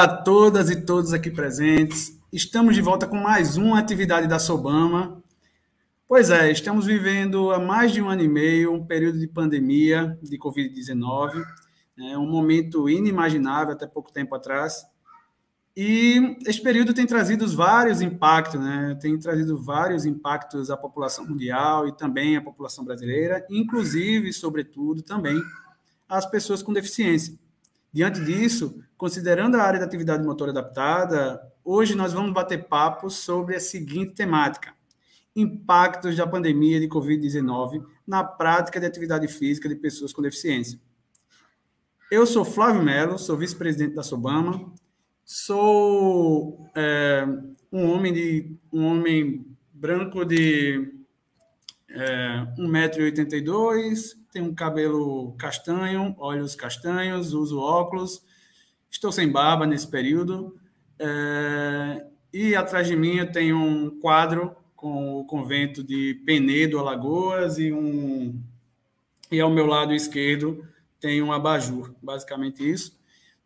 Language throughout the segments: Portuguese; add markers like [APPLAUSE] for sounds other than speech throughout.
Olá a todas e todos aqui presentes. Estamos de volta com mais uma atividade da Sobama. Pois é, estamos vivendo há mais de um ano e meio um período de pandemia de Covid-19, né, um momento inimaginável até pouco tempo atrás. E esse período tem trazido vários impactos, né? Tem trazido vários impactos à população mundial e também à população brasileira, inclusive, sobretudo, também às pessoas com deficiência. Diante disso, considerando a área da atividade motora adaptada, hoje nós vamos bater papo sobre a seguinte temática: impactos da pandemia de Covid-19 na prática de atividade física de pessoas com deficiência. Eu sou Flávio Melo, sou vice-presidente da Sobama, sou é, um homem de um homem branco de é, 1,82m, tenho um cabelo castanho, olhos castanhos, uso óculos, estou sem barba nesse período. É, e atrás de mim eu tenho um quadro com o convento de Penedo, Alagoas, e, um, e ao meu lado esquerdo tem um abajur, basicamente isso.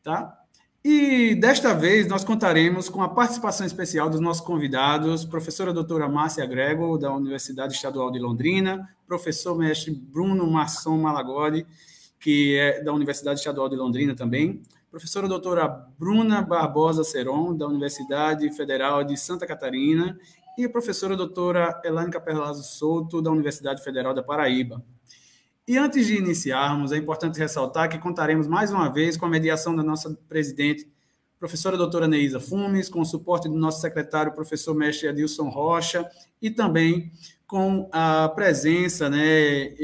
Tá? E desta vez nós contaremos com a participação especial dos nossos convidados, professora doutora Márcia Grego, da Universidade Estadual de Londrina, professor mestre Bruno Masson Malagodi, que é da Universidade Estadual de Londrina também, professora doutora Bruna Barbosa Seron, da Universidade Federal de Santa Catarina, e a professora doutora Elaine Capelazzo Souto, da Universidade Federal da Paraíba. E antes de iniciarmos, é importante ressaltar que contaremos mais uma vez com a mediação da nossa presidente, professora doutora Neisa Fumes, com o suporte do nosso secretário, professor mestre Adilson Rocha, e também com a presença né,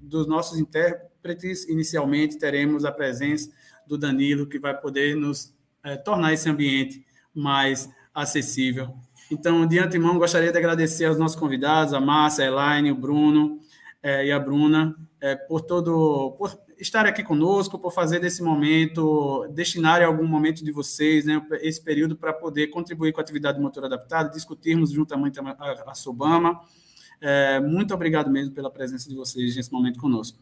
dos nossos intérpretes. Inicialmente, teremos a presença do Danilo, que vai poder nos é, tornar esse ambiente mais acessível. Então, de antemão, gostaria de agradecer aos nossos convidados, a Márcia, a Elaine, o Bruno é, e a Bruna, é, por todo por estar aqui conosco, por fazer desse momento, destinar algum momento de vocês, né, esse período para poder contribuir com a atividade motor adaptada, discutirmos juntamente a, a, a Sobama. Muito obrigado mesmo pela presença de vocês nesse momento conosco.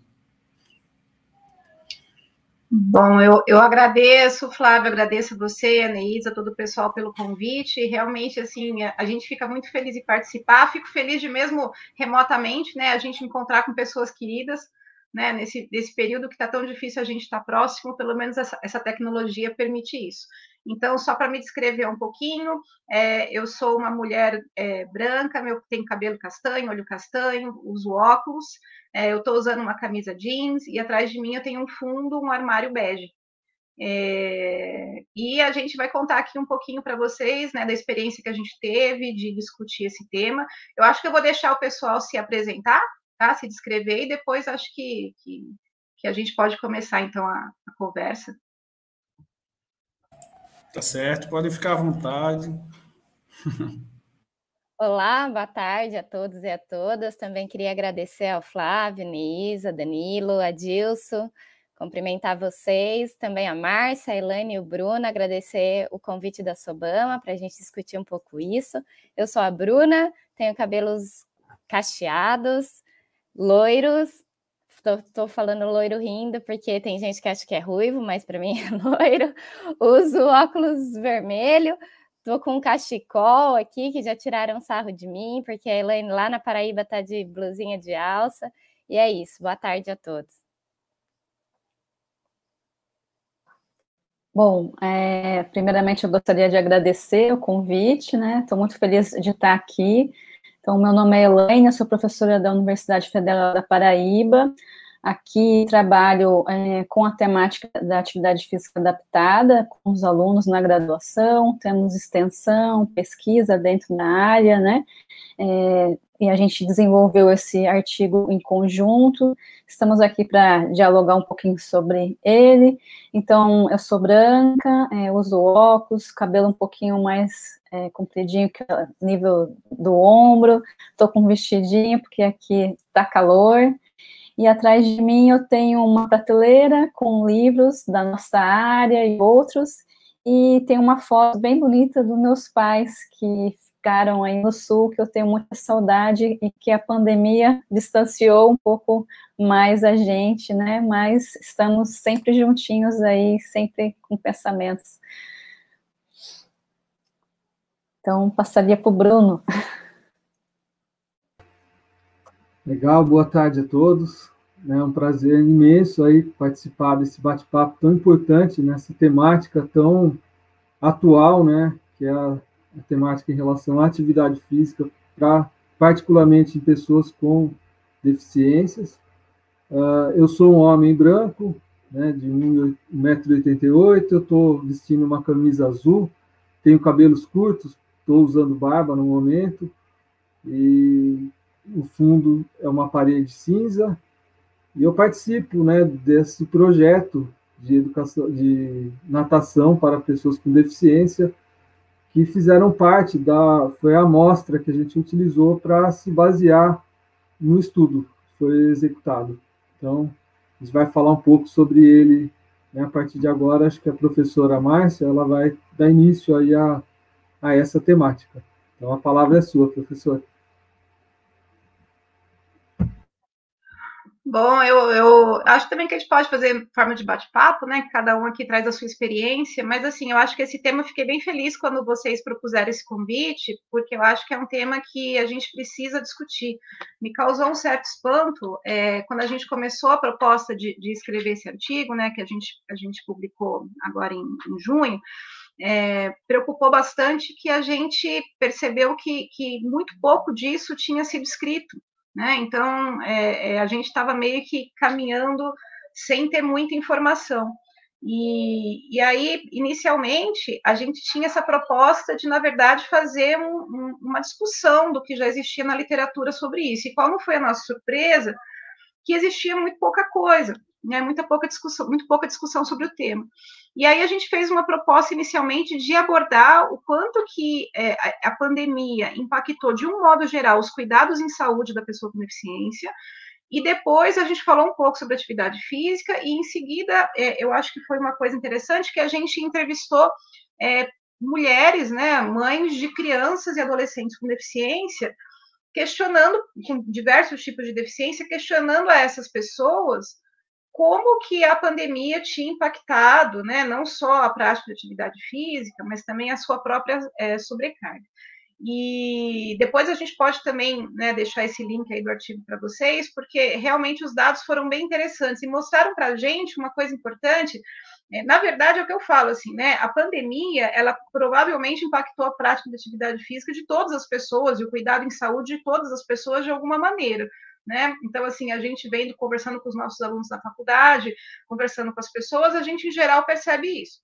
Bom, eu, eu agradeço, Flávio, agradeço você, a Neisa, todo o pessoal pelo convite. E realmente, assim, a, a, gente fica muito feliz em participar. Fico feliz de mesmo remotamente, né, a gente encontrar com pessoas queridas, né, nesse, nesse período que está tão difícil a gente estar tá próximo, pelo menos essa, essa tecnologia permite isso. Então, só para me descrever um pouquinho, é, eu sou uma mulher é, branca, meu, tenho cabelo castanho, olho castanho, uso óculos, é, eu estou usando uma camisa jeans e atrás de mim eu tenho um fundo, um armário bege. É, e a gente vai contar aqui um pouquinho para vocês né, da experiência que a gente teve de discutir esse tema. Eu acho que eu vou deixar o pessoal se apresentar, tá? se descrever, e depois acho que, que, que a gente pode começar então a, a conversa. Tá certo, podem ficar à vontade. [LAUGHS] Olá, boa tarde a todos e a todas. Também queria agradecer ao Flávio, Neisa, Danilo, Adilson, cumprimentar vocês, também a Márcia, a Elaine e o Bruno, agradecer o convite da Sobama para a gente discutir um pouco isso. Eu sou a Bruna, tenho cabelos cacheados, loiros, Estou falando loiro rindo, porque tem gente que acha que é ruivo, mas para mim [LAUGHS] é loiro. Uso óculos vermelho, Tô com um cachecol aqui, que já tiraram sarro de mim, porque a Elaine lá na Paraíba tá de blusinha de alça. E é isso. Boa tarde a todos. Bom, é, primeiramente eu gostaria de agradecer o convite, né? Estou muito feliz de estar aqui. Então, meu nome é Elaine, sou professora da Universidade Federal da Paraíba. Aqui trabalho é, com a temática da atividade física adaptada com os alunos na graduação, temos extensão, pesquisa dentro da área, né? É, e a gente desenvolveu esse artigo em conjunto. Estamos aqui para dialogar um pouquinho sobre ele. Então, eu sou branca, é, uso óculos, cabelo um pouquinho mais é, compridinho, que nível do ombro. Estou com um vestidinho, porque aqui está calor. E atrás de mim eu tenho uma prateleira com livros da nossa área e outros, e tem uma foto bem bonita dos meus pais que ficaram aí no sul, que eu tenho muita saudade e que a pandemia distanciou um pouco mais a gente, né? Mas estamos sempre juntinhos aí, sempre com pensamentos. Então, passaria para o Bruno. [LAUGHS] Legal, boa tarde a todos. É um prazer imenso aí participar desse bate-papo tão importante nessa temática tão atual, né? Que é a, a temática em relação à atividade física, para particularmente em pessoas com deficiências. Uh, eu sou um homem branco, né, de 1,88m, eu estou vestindo uma camisa azul, tenho cabelos curtos, estou usando barba no momento, e o fundo é uma parede cinza, e eu participo né, desse projeto de educação, de natação para pessoas com deficiência, que fizeram parte da, foi a amostra que a gente utilizou para se basear no estudo que foi executado. Então, a gente vai falar um pouco sobre ele né, a partir de agora. Acho que a professora Márcia ela vai dar início aí a, a essa temática. Então, a palavra é sua, professora. Bom, eu, eu acho também que a gente pode fazer forma de bate-papo, né? Cada um aqui traz a sua experiência, mas assim, eu acho que esse tema eu fiquei bem feliz quando vocês propuseram esse convite, porque eu acho que é um tema que a gente precisa discutir. Me causou um certo espanto é, quando a gente começou a proposta de, de, escrever esse artigo, né? Que a gente, a gente publicou agora em, em junho. É, preocupou bastante que a gente percebeu que, que muito pouco disso tinha sido escrito, né? Então, é, é, a gente estava meio que caminhando sem ter muita informação. E, e, aí, inicialmente, a gente tinha essa proposta de, na verdade, fazer um, um, uma discussão do que já existia na literatura sobre isso. E qual não foi a nossa surpresa? Que existia muito pouca coisa né, muita pouca discussão, muito pouca discussão sobre o tema. E aí a gente fez uma proposta inicialmente de abordar o quanto que é, a pandemia impactou de um modo geral os cuidados em saúde da pessoa com deficiência. E depois a gente falou um pouco sobre atividade física e em seguida é, eu acho que foi uma coisa interessante que a gente entrevistou é, mulheres, né, mães de crianças e adolescentes com deficiência, questionando com diversos tipos de deficiência, questionando a essas pessoas como que a pandemia tinha impactado, né, não só a prática de atividade física, mas também a sua própria é, sobrecarga. E depois a gente pode também né, deixar esse link aí do artigo para vocês, porque realmente os dados foram bem interessantes e mostraram para a gente uma coisa importante. É, na verdade, é o que eu falo, assim, né? A pandemia, ela provavelmente impactou a prática de atividade física de todas as pessoas e o cuidado em saúde de todas as pessoas de alguma maneira né? Então, assim, a gente vendo, conversando com os nossos alunos da faculdade, conversando com as pessoas, a gente, em geral, percebe isso.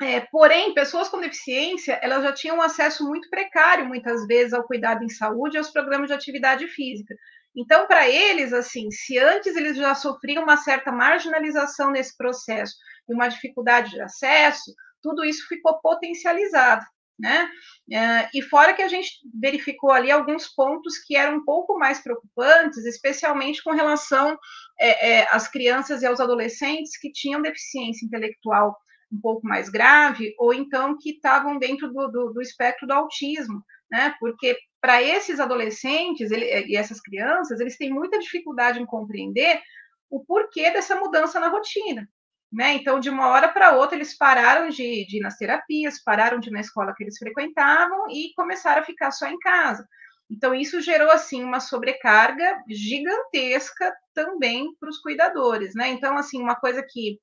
É, porém, pessoas com deficiência, elas já tinham um acesso muito precário, muitas vezes, ao cuidado em saúde e aos programas de atividade física. Então, para eles, assim, se antes eles já sofriam uma certa marginalização nesse processo e uma dificuldade de acesso, tudo isso ficou potencializado né? Uh, e fora que a gente verificou ali alguns pontos que eram um pouco mais preocupantes, especialmente com relação é, é, às crianças e aos adolescentes que tinham deficiência intelectual um pouco mais grave, ou então que estavam dentro do, do, do espectro do autismo, né? Porque para esses adolescentes ele, e essas crianças, eles têm muita dificuldade em compreender o porquê dessa mudança na rotina. Né? Então, de uma hora para outra, eles pararam de, de ir nas terapias, pararam de ir na escola que eles frequentavam e começaram a ficar só em casa. Então, isso gerou, assim, uma sobrecarga gigantesca também para os cuidadores, né? Então, assim, uma coisa que,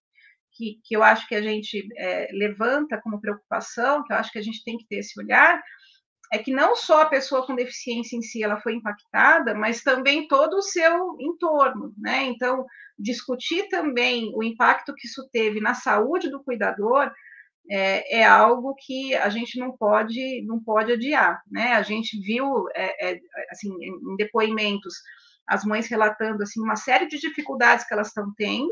que, que eu acho que a gente é, levanta como preocupação, que eu acho que a gente tem que ter esse olhar, é que não só a pessoa com deficiência em si ela foi impactada, mas também todo o seu entorno, né? Então, discutir também o impacto que isso teve na saúde do cuidador é, é algo que a gente não pode não pode adiar, né? A gente viu é, é, assim em depoimentos as mães relatando assim uma série de dificuldades que elas estão tendo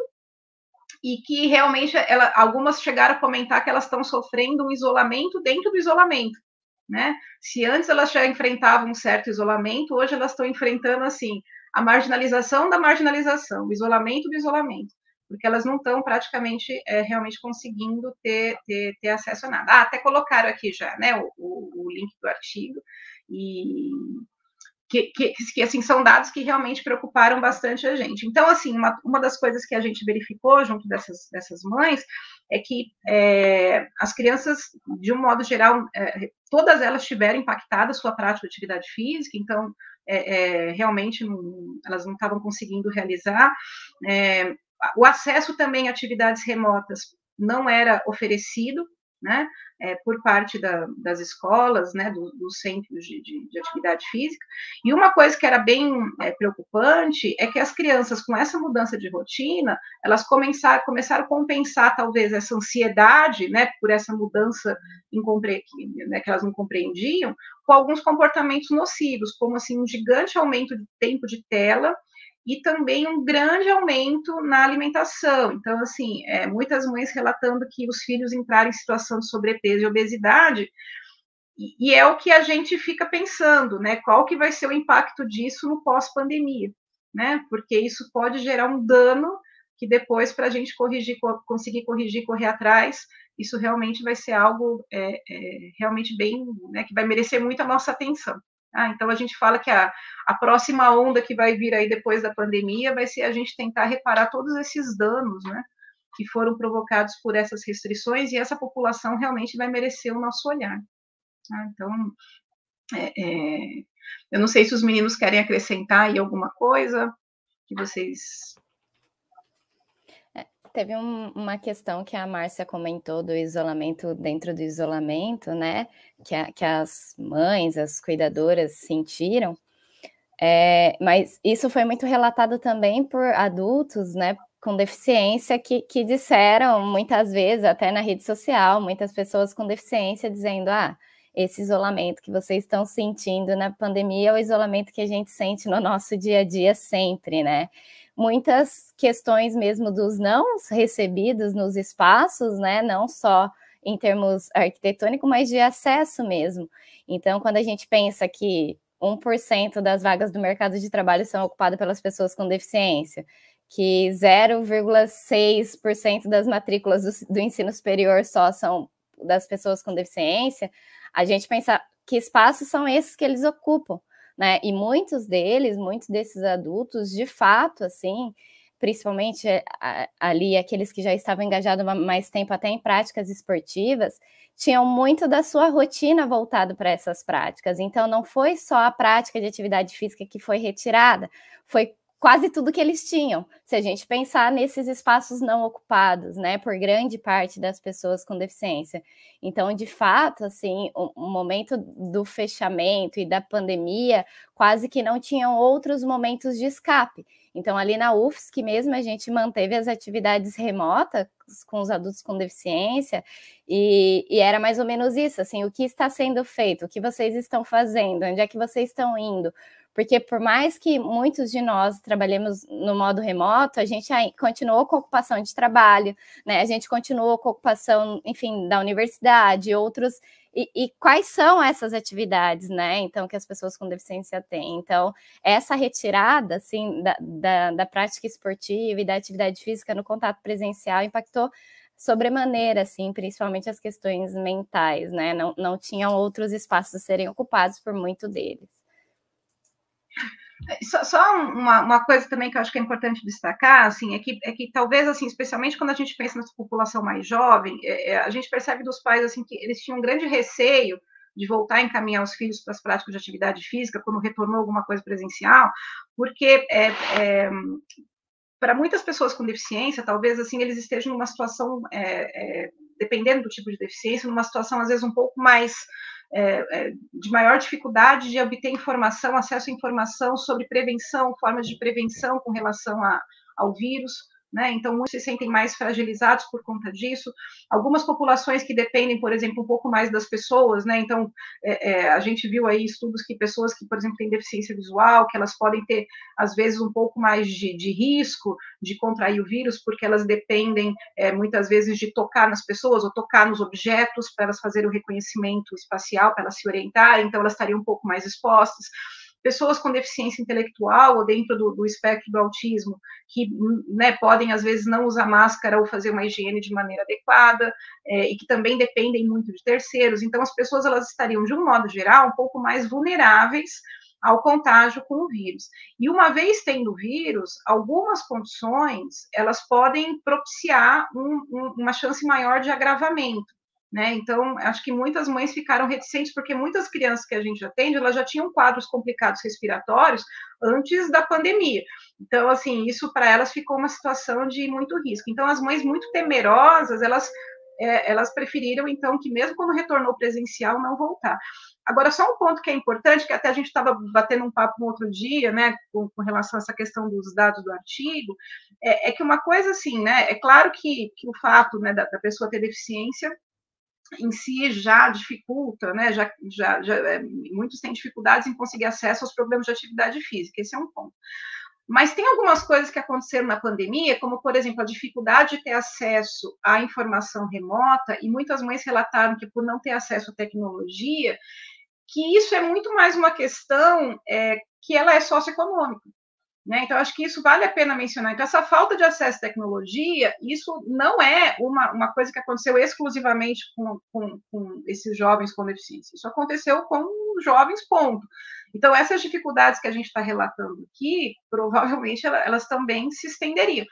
e que realmente ela, algumas chegaram a comentar que elas estão sofrendo um isolamento dentro do isolamento né? Se antes elas já enfrentavam um certo isolamento, hoje elas estão enfrentando assim a marginalização da marginalização, o isolamento do isolamento, porque elas não estão praticamente é, realmente conseguindo ter, ter, ter, acesso a nada. Ah, até colocaram aqui já, né, o, o, o link do artigo. e que, que, que, assim, são dados que realmente preocuparam bastante a gente. Então, assim, uma, uma das coisas que a gente verificou junto dessas, dessas mães é que é, as crianças, de um modo geral, é, todas elas tiveram impactada a sua prática de atividade física, então, é, é realmente, não, elas não estavam conseguindo realizar. É, o acesso também a atividades remotas não era oferecido, né, é, por parte da, das escolas, né, dos do centros de, de, de, atividade física. E uma coisa que era bem é, preocupante é que as crianças, com essa mudança de rotina, elas começaram, começaram a compensar, talvez, essa ansiedade, né, por essa mudança né, que elas não compreendiam, com alguns comportamentos nocivos, como, assim, um gigante aumento de tempo de tela, e também um grande aumento na alimentação. Então, assim, é, muitas mães relatando que os filhos entraram em situação de sobrepeso e obesidade, e, é o que a gente fica pensando, né? Qual que vai ser o impacto disso no pós-pandemia, né? Porque isso pode gerar um dano que depois, para a gente corrigir, conseguir corrigir, correr atrás, isso realmente vai ser algo é, é, realmente bem, né, que vai merecer muito a nossa atenção. Ah, então a gente fala que a, a próxima onda que vai vir aí depois da pandemia vai ser a gente tentar reparar todos esses danos, né, que foram provocados por essas restrições e essa população realmente vai merecer o nosso olhar. Ah, então, é, é, eu não sei se os meninos querem acrescentar aí alguma coisa que vocês Teve um, uma questão que a Márcia comentou do isolamento dentro do isolamento, né? Que, a, que as mães, as cuidadoras sentiram. É, mas isso foi muito relatado também por adultos, né? Com deficiência que, que disseram muitas vezes, até na rede social, muitas pessoas com deficiência dizendo: ah, esse isolamento que vocês estão sentindo na pandemia é o isolamento que a gente sente no nosso dia a dia sempre, né? Muitas questões mesmo dos não recebidos nos espaços, né? Não só em termos arquitetônicos, mas de acesso mesmo. Então, quando a gente pensa que 1% das vagas do mercado de trabalho são ocupadas pelas pessoas com deficiência, que 0,6% das matrículas do, do, ensino superior só são das pessoas com deficiência, a gente pensa que espaços são esses que eles ocupam né? E muitos deles, muitos desses adultos, de fato, assim, principalmente eh, ali aqueles que já estavam engajados mais tempo até em práticas esportivas, tinham muito da sua rotina voltado para essas práticas. Então, não foi só a prática de atividade física que foi retirada, foi quase tudo que eles tinham, se a gente pensar nesses espaços não ocupados, né, por grande parte das pessoas com deficiência. Então, de fato, assim, o, momento do fechamento e da pandemia quase que não tinham outros momentos de escape. Então, ali na UFSC mesmo, a gente manteve as atividades remotas com os adultos com deficiência, e, e, era mais ou menos isso, assim, o que está sendo feito, o que vocês estão fazendo, onde é que vocês estão indo, porque por mais que muitos de nós trabalhemos no modo remoto, a gente continuou com ocupação de trabalho, né? A gente continuou com ocupação, enfim, da universidade, outros. E, e, quais são essas atividades, né? Então, que as pessoas com deficiência têm. Então, essa retirada, assim, da, da, da prática esportiva e da atividade física no contato presencial impactou sobremaneira, assim, principalmente as questões mentais, né? Não, não tinham outros espaços a serem ocupados por muito deles. Só, só uma, uma, coisa também que eu acho que é importante destacar, assim, é que, é que talvez, assim, especialmente quando a gente pensa nessa população mais jovem, é, é, a gente percebe dos pais, assim, que eles tinham um grande receio de voltar a encaminhar os filhos para as práticas de atividade física quando retornou alguma coisa presencial, porque é, é, para muitas pessoas com deficiência, talvez, assim, eles estejam numa situação, é, é, dependendo do tipo de deficiência, numa situação, às vezes, um pouco mais é, é, de maior dificuldade de obter informação, acesso à informação sobre prevenção, formas de prevenção com relação a, ao vírus né? Então, muitos se sentem mais fragilizados por conta disso. Algumas populações que dependem, por exemplo, um pouco mais das pessoas, né? Então, é, é, a gente viu aí estudos que pessoas que, por exemplo, têm deficiência visual, que elas podem ter, às vezes, um pouco mais de, de risco de contrair o vírus, porque elas dependem, é, muitas vezes, de tocar nas pessoas ou tocar nos objetos para elas fazerem o reconhecimento espacial, para elas se orientarem, então elas estariam um pouco mais expostas pessoas com deficiência intelectual ou dentro do, do espectro do autismo, que né, podem, às vezes, não usar máscara ou fazer uma higiene de maneira adequada, é, e que também dependem muito de terceiros. Então, as pessoas elas estariam, de um modo geral, um pouco mais vulneráveis ao contágio com o vírus. E uma vez tendo o vírus, algumas condições elas podem propiciar um, um, uma chance maior de agravamento. Né? Então, acho que muitas mães ficaram reticentes, porque muitas crianças que a gente atende, elas já tinham quadros complicados respiratórios antes da pandemia. Então, assim, isso para elas ficou uma situação de muito risco. Então, as mães muito temerosas, elas, é, elas preferiram, então, que mesmo quando retornou presencial, não voltar. Agora, só um ponto que é importante, que até a gente estava batendo um papo no outro dia, né, com, com, relação a essa questão dos dados do artigo, é, é, que uma coisa assim, né, é claro que, que o fato né, da, da pessoa ter deficiência em si já dificulta, né? Já, já, já é, muitos têm dificuldades em conseguir acesso aos problemas de atividade física. Esse é um ponto. Mas tem algumas coisas que aconteceram na pandemia, como, por exemplo, a dificuldade de ter acesso à informação remota, e muitas mães relataram que, por não ter acesso à tecnologia, que isso é muito mais uma questão é, que ela é socioeconômica. Né? Então, acho que isso vale a pena mencionar. Então, essa falta de acesso à tecnologia, isso não é uma, uma coisa que aconteceu exclusivamente com, com, com esses jovens com deficiência. Isso aconteceu com jovens, ponto. Então, essas dificuldades que a gente está relatando aqui, provavelmente elas, também se estenderiam.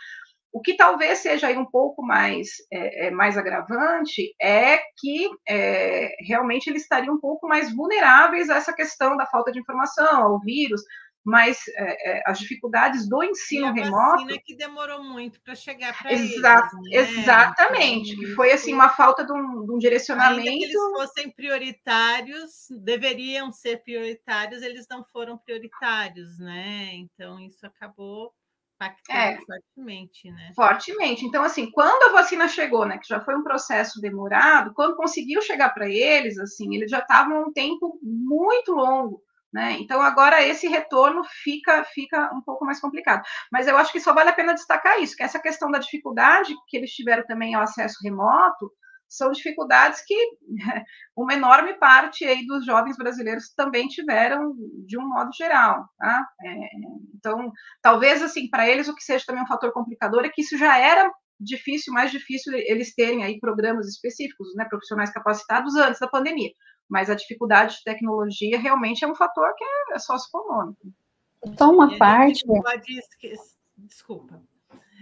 O que talvez seja aí um pouco mais, é, é, mais agravante é que é, realmente eles estariam um pouco mais vulneráveis a essa questão da falta de informação, ao vírus, mas é, é, as dificuldades do ensino e a remoto. que demorou muito para chegar para Exa eles. Né? Exatamente, então, que foi assim uma falta de um, de um direcionamento. Ainda que eles fossem prioritários, deveriam ser prioritários, eles não foram prioritários, né? Então isso acabou impactando é, fortemente, né? Fortemente. Então, assim, quando a vacina chegou, né, que já foi um processo demorado, quando conseguiu chegar para eles, assim, eles já estavam um tempo muito longo né? Então, agora esse retorno fica, fica um pouco mais complicado. Mas eu acho que só vale a pena destacar isso, que essa questão da dificuldade que eles tiveram também ao acesso remoto, são dificuldades que [LAUGHS] uma enorme parte aí dos jovens brasileiros também tiveram de um modo geral, tá? É, então, talvez assim para eles o que seja também um fator complicador é que isso já era difícil, mais difícil eles terem aí programas específicos, né, profissionais capacitados antes da pandemia mas a dificuldade de tecnologia realmente é um fator que é, socioeconômico. Só uma parte. Desculpa.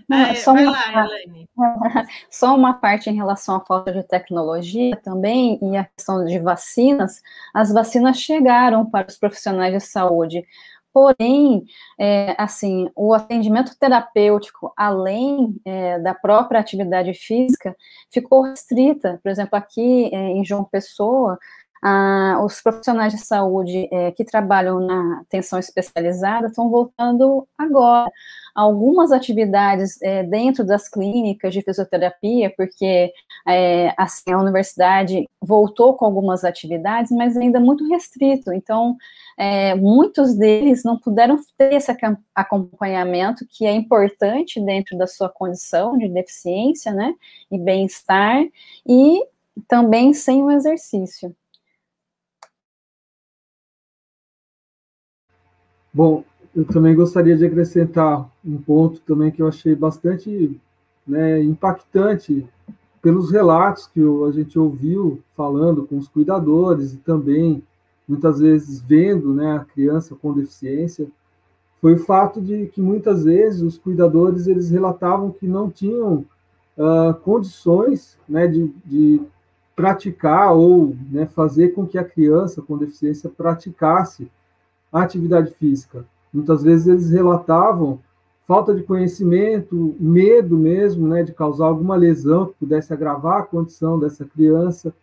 Não, é, só, uma, lá, [LAUGHS] só uma parte em relação à falta de tecnologia também e a questão de vacinas. As vacinas chegaram para os profissionais de saúde, Porém, é, assim, o atendimento terapêutico, além é, da própria atividade física, ficou restrita. Por exemplo, aqui é, em João Pessoa, ah, os profissionais de saúde é, que trabalham na atenção especializada estão voltando agora. Algumas atividades é, dentro das clínicas de fisioterapia, porque é, assim, a universidade voltou com algumas atividades, mas ainda muito restrito. Então, muitos deles não puderam ter esse acompanhamento que é importante dentro da sua condição de deficiência, né, e bem-estar, e também sem o exercício. Bom, eu também gostaria de acrescentar um ponto também que eu achei bastante né, impactante pelos relatos que a gente ouviu falando com os cuidadores e também muitas vezes vendo né, a criança com deficiência, foi o fato de que muitas vezes os cuidadores eles relatavam que não tinham uh, condições né, de, de praticar ou né, fazer com que a criança com deficiência praticasse a atividade física. Muitas vezes eles relatavam falta de conhecimento, medo mesmo, né, de causar alguma lesão que pudesse agravar a condição dessa criança.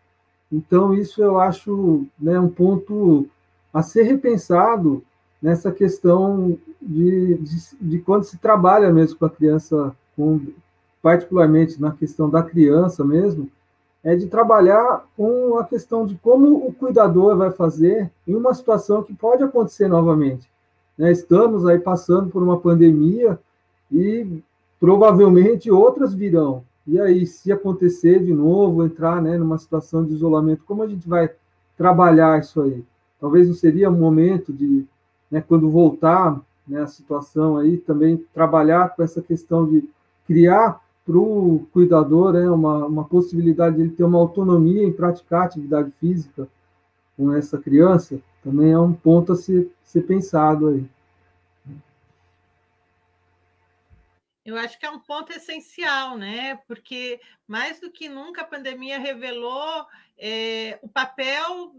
Então, isso eu acho né, um ponto a ser repensado nessa questão de, de, de, quando se trabalha mesmo com a criança, com, particularmente na questão da criança mesmo, é de trabalhar com a questão de como o cuidador vai fazer em uma situação que pode acontecer novamente. Né? Estamos aí passando por uma pandemia e provavelmente outras virão. E aí, se acontecer de novo, entrar né, numa situação de isolamento, como a gente vai trabalhar isso aí? Talvez não seria um momento de né, quando voltar né, a situação aí, também trabalhar com essa questão de criar para o cuidador né, uma, uma possibilidade de ele ter uma autonomia em praticar atividade física com essa criança, também é um ponto a ser, ser pensado aí. Eu acho que é um ponto essencial, né? Porque mais do que nunca a pandemia revelou é, o papel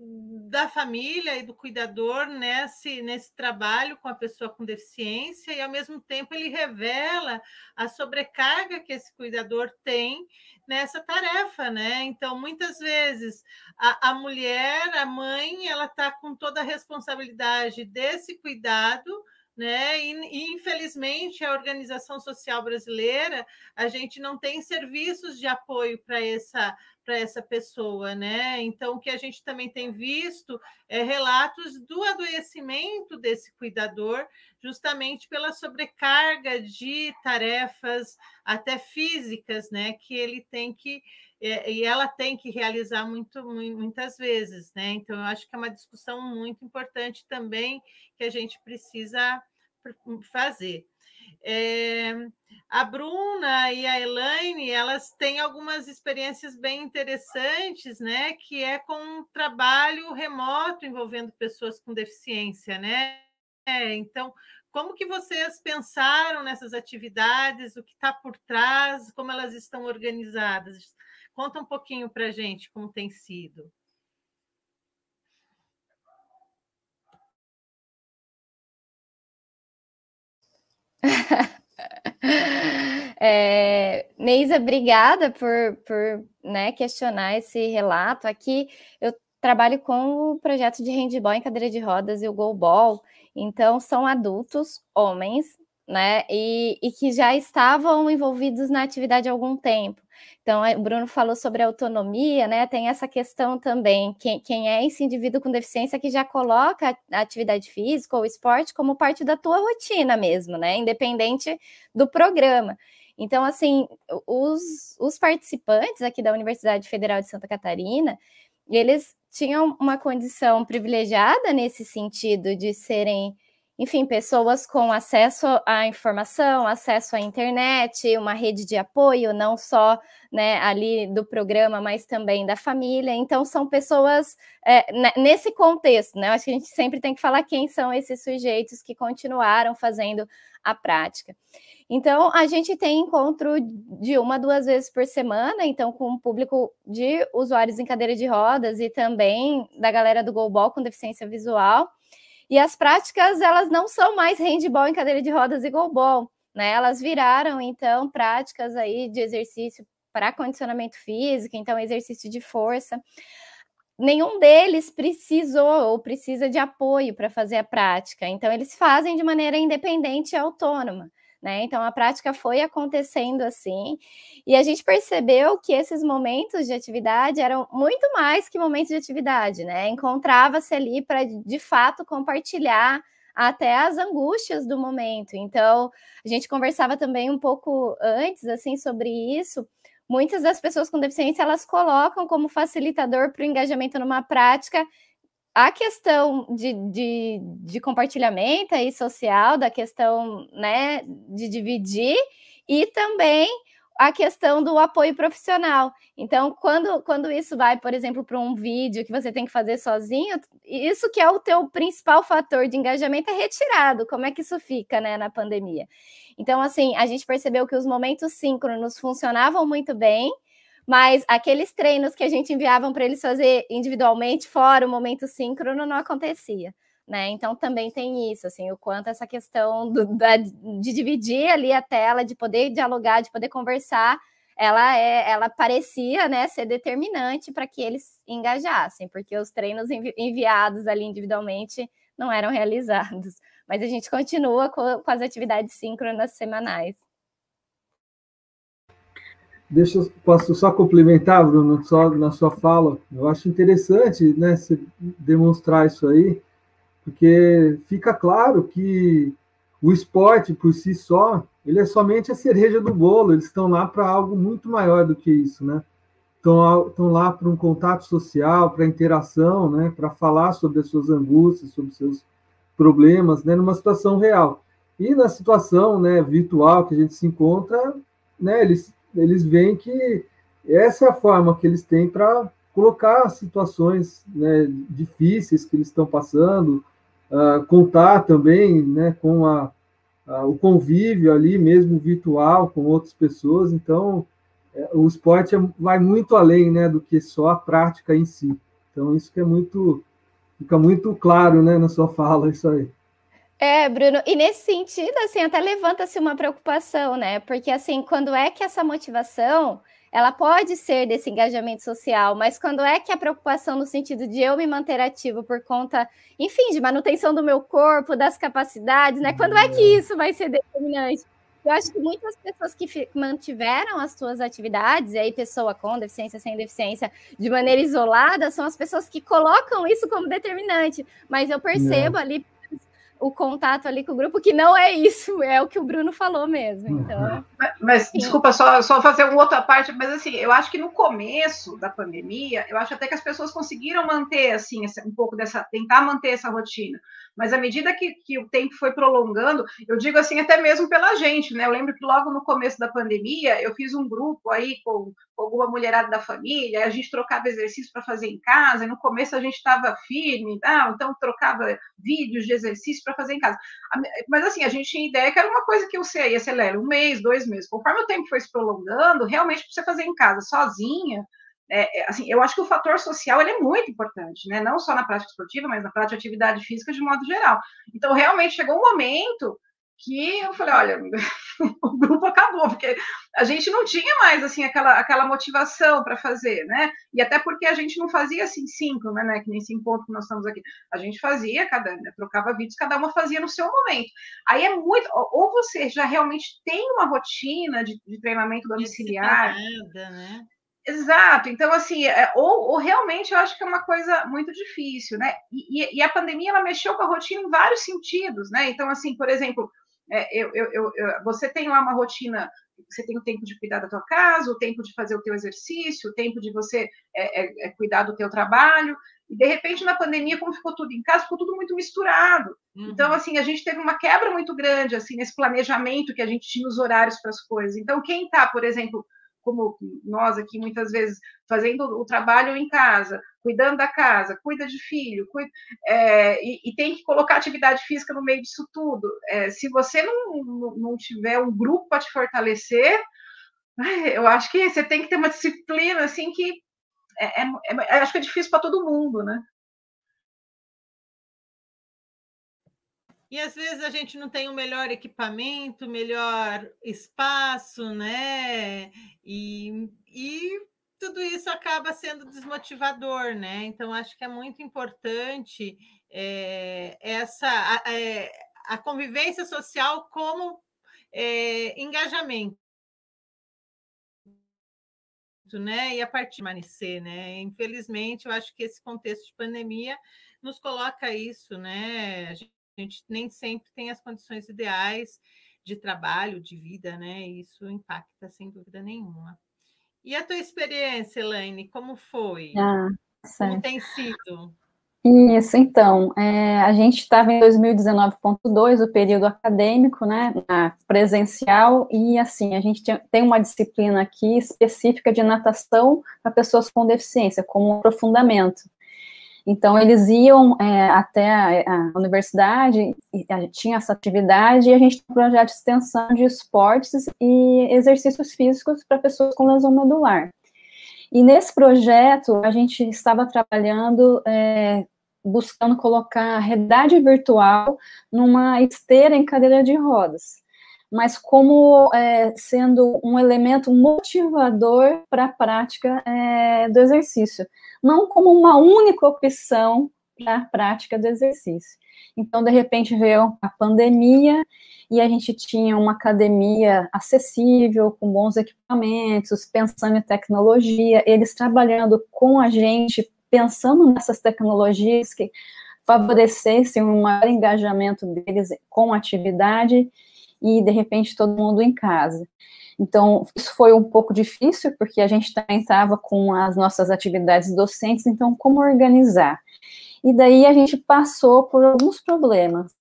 da família e do cuidador nesse, nesse trabalho com a pessoa com deficiência, e ao mesmo tempo ele revela a sobrecarga que esse cuidador tem nessa tarefa, né? Então, muitas vezes a, a mulher, a mãe, ela está com toda a responsabilidade desse cuidado né? E, infelizmente a organização social brasileira a gente não tem serviços de apoio para essa para essa pessoa, né? Então o que a gente também tem visto é relatos do adoecimento desse cuidador, justamente pela sobrecarga de tarefas até físicas, né? Que ele tem que e ela tem que realizar muito, muitas vezes, né? Então, eu acho que é uma discussão muito importante também que a gente precisa fazer. É, a Bruna e a Elaine, elas têm algumas experiências bem interessantes, né? Que é com um trabalho remoto envolvendo pessoas com deficiência, né? É, então, como que vocês pensaram nessas atividades? O que está por trás? Como elas estão organizadas? Conta um pouquinho para gente como tem sido. [LAUGHS] é, Neisa, obrigada por, por né, questionar esse relato. Aqui eu trabalho com o projeto de handball em cadeira de rodas e o goalball. Então, são adultos, homens, né, e, e que já estavam envolvidos na atividade há algum tempo. Então, o Bruno falou sobre autonomia, né? Tem essa questão também, quem, quem é esse indivíduo com deficiência que já coloca a atividade física ou esporte como parte da tua rotina mesmo, né? Independente do programa. Então, assim, os, os participantes aqui da Universidade Federal de Santa Catarina, eles tinham uma condição privilegiada nesse sentido de serem enfim, pessoas com acesso à informação, acesso à internet, uma rede de apoio, não só né, ali do programa, mas também da família. Então, são pessoas é, nesse contexto, né? Acho que a gente sempre tem que falar quem são esses sujeitos que continuaram fazendo a prática. Então, a gente tem encontro de uma, duas vezes por semana, então, com o público de usuários em cadeira de rodas e também da galera do Golbol com deficiência visual. E as práticas, elas não são mais handball em cadeira de rodas e goalball, né? Elas viraram, então, práticas aí de exercício para condicionamento físico, então exercício de força. Nenhum deles precisou ou precisa de apoio para fazer a prática, então eles fazem de maneira independente e autônoma. Né? Então a prática foi acontecendo assim, e a gente percebeu que esses momentos de atividade eram muito mais que momentos de atividade, né? Encontrava-se ali para de fato compartilhar até as angústias do momento. Então, a gente conversava também um pouco antes assim sobre isso. Muitas das pessoas com deficiência elas colocam como facilitador para o engajamento numa prática a questão de, de, de compartilhamento e social, da questão né, de dividir, e também a questão do apoio profissional. Então, quando, quando isso vai, por exemplo, para um vídeo que você tem que fazer sozinho, isso que é o teu principal fator de engajamento é retirado. Como é que isso fica, né, na pandemia? Então, assim, a gente percebeu que os momentos síncronos funcionavam muito bem, mas aqueles treinos que a gente enviava para eles fazer individualmente, fora o momento síncrono, não acontecia. Né? Então também tem isso, assim, o quanto essa questão do, da, de dividir ali a tela, de poder dialogar, de poder conversar, ela é, ela parecia, né, ser determinante para que eles engajassem, porque os treinos envi enviados ali individualmente não eram realizados. Mas a gente continua com, com as atividades síncronas semanais. Deixa posso só complementar, Bruno, só na sua fala. Eu acho interessante, né, demonstrar isso aí, porque fica claro que o esporte por si só, ele é somente a cereja do bolo. Eles estão lá para algo muito maior do que isso, né? Estão, lá para um contato social, para interação, né? Para falar sobre as suas angústias, sobre seus problemas, né, numa situação real. E na situação, né, virtual que a gente se encontra, né, eles, eles veem que essa é a forma que eles têm para colocar situações né, difíceis que eles estão passando, uh, contar também né, com a, a, o convívio ali mesmo virtual com outras pessoas. Então, é, o esporte é, vai muito além né, do que só a prática em si. Então, isso que é muito, fica muito claro né, na sua fala, isso aí. É, Bruno, e nesse sentido, assim, até levanta-se uma preocupação, né? Porque, assim, quando é que essa motivação ela pode ser desse engajamento social, mas quando é que a preocupação no sentido de eu me manter ativo por conta, enfim, de manutenção do meu corpo, das capacidades, né? Quando é que uhum. isso vai ser determinante? Eu acho que muitas pessoas que mantiveram as suas atividades, e aí pessoa com deficiência, sem deficiência, de maneira isolada, são as pessoas que colocam isso como determinante. Mas eu percebo Não. ali o contato ali com o grupo, que não é isso, é o que o Bruno falou mesmo. Então, mas, mas desculpa, só, só fazer uma outra parte, mas assim, eu acho que no começo da pandemia, eu acho até que as pessoas conseguiram manter assim, um pouco dessa, tentar manter essa rotina. Mas à medida que, que o tempo foi prolongando, eu digo assim, até mesmo pela gente, né? Eu lembro que logo no começo da pandemia, eu fiz um grupo aí com, com alguma mulherada da família, a gente trocava exercício para fazer em casa, e no começo a gente estava firme, ah, então trocava vídeos de exercício para fazer em casa. Mas assim, a gente tinha ideia que era uma coisa que eu sei, ser um mês, dois meses. Conforme o tempo foi se prolongando, realmente para você fazer em casa sozinha, é, é, assim, eu acho que o fator social ele é muito importante, né? Não só na prática esportiva, mas na prática de atividade física de modo geral. Então, realmente chegou um momento que eu falei, olha, [LAUGHS] o grupo acabou, porque a gente não tinha mais assim aquela, aquela motivação para fazer, né? E até porque a gente não fazia assim cinco, né, né? Que nem esse encontro que nós estamos aqui. A gente fazia, cada, né, trocava vídeos, cada uma fazia no seu momento. Aí é muito, ou você já realmente tem uma rotina de, de treinamento domiciliar. Né? Exato, então assim, é, ou, ou, realmente eu acho que é uma coisa muito difícil, né? E, e, a pandemia ela mexeu com a rotina em vários sentidos, né? Então, assim, por exemplo, é, eu, eu, eu, você tem lá uma rotina, você tem o tempo de cuidar da tua casa, o tempo de fazer o teu exercício, o tempo de você é, é, é cuidar do teu trabalho, e de repente na pandemia, como ficou tudo em casa, ficou tudo muito misturado. Uhum. Então, assim, a gente teve uma quebra muito grande, assim, nesse planejamento que a gente tinha os horários para as coisas. Então, quem está, por exemplo, como nós aqui muitas vezes fazendo o trabalho em casa, cuidando da casa, cuida de filho, cuida, é, e, e, tem que colocar atividade física no meio disso tudo. É, se você não, não, tiver um grupo para te fortalecer, eu acho que você tem que ter uma disciplina assim que é, é, é acho que é difícil para todo mundo, né? E às vezes a gente não tem o melhor equipamento, melhor espaço, né? E, e tudo isso acaba sendo desmotivador, né? Então, acho que é muito importante é, essa a, é, a, convivência social como é, engajamento. Né? E a partir de permanecer, né? Infelizmente, eu acho que esse contexto de pandemia nos coloca isso, né? A gente a gente nem sempre tem as condições ideais de trabalho, de vida, né? E isso impacta sem dúvida nenhuma. E a tua experiência, Elaine, como foi? Ah, como tem sido? Isso, então, é, a gente estava em 2019.2, o período acadêmico, né, presencial, e assim, a gente tem uma disciplina aqui específica de natação para pessoas com deficiência, como um aprofundamento. Então, eles iam é, até a, universidade, a, tinha essa atividade, e a gente tem um projeto de extensão de esportes e exercícios físicos para pessoas com lesão medular. E nesse projeto, a gente estava trabalhando, é, buscando colocar a realidade virtual numa esteira em cadeira de rodas mas como é, sendo um elemento motivador para a prática é, do exercício não como uma única opção para a prática do exercício. Então, de repente, veio a pandemia e a gente tinha uma academia acessível, com bons equipamentos, pensando em tecnologia, eles trabalhando com a gente, pensando nessas tecnologias que favorecessem um maior engajamento deles com a atividade e, de repente, todo mundo em casa. Então, isso foi um pouco difícil, porque a gente também estava com as nossas atividades docentes, então, como organizar? E daí a gente passou por alguns problemas.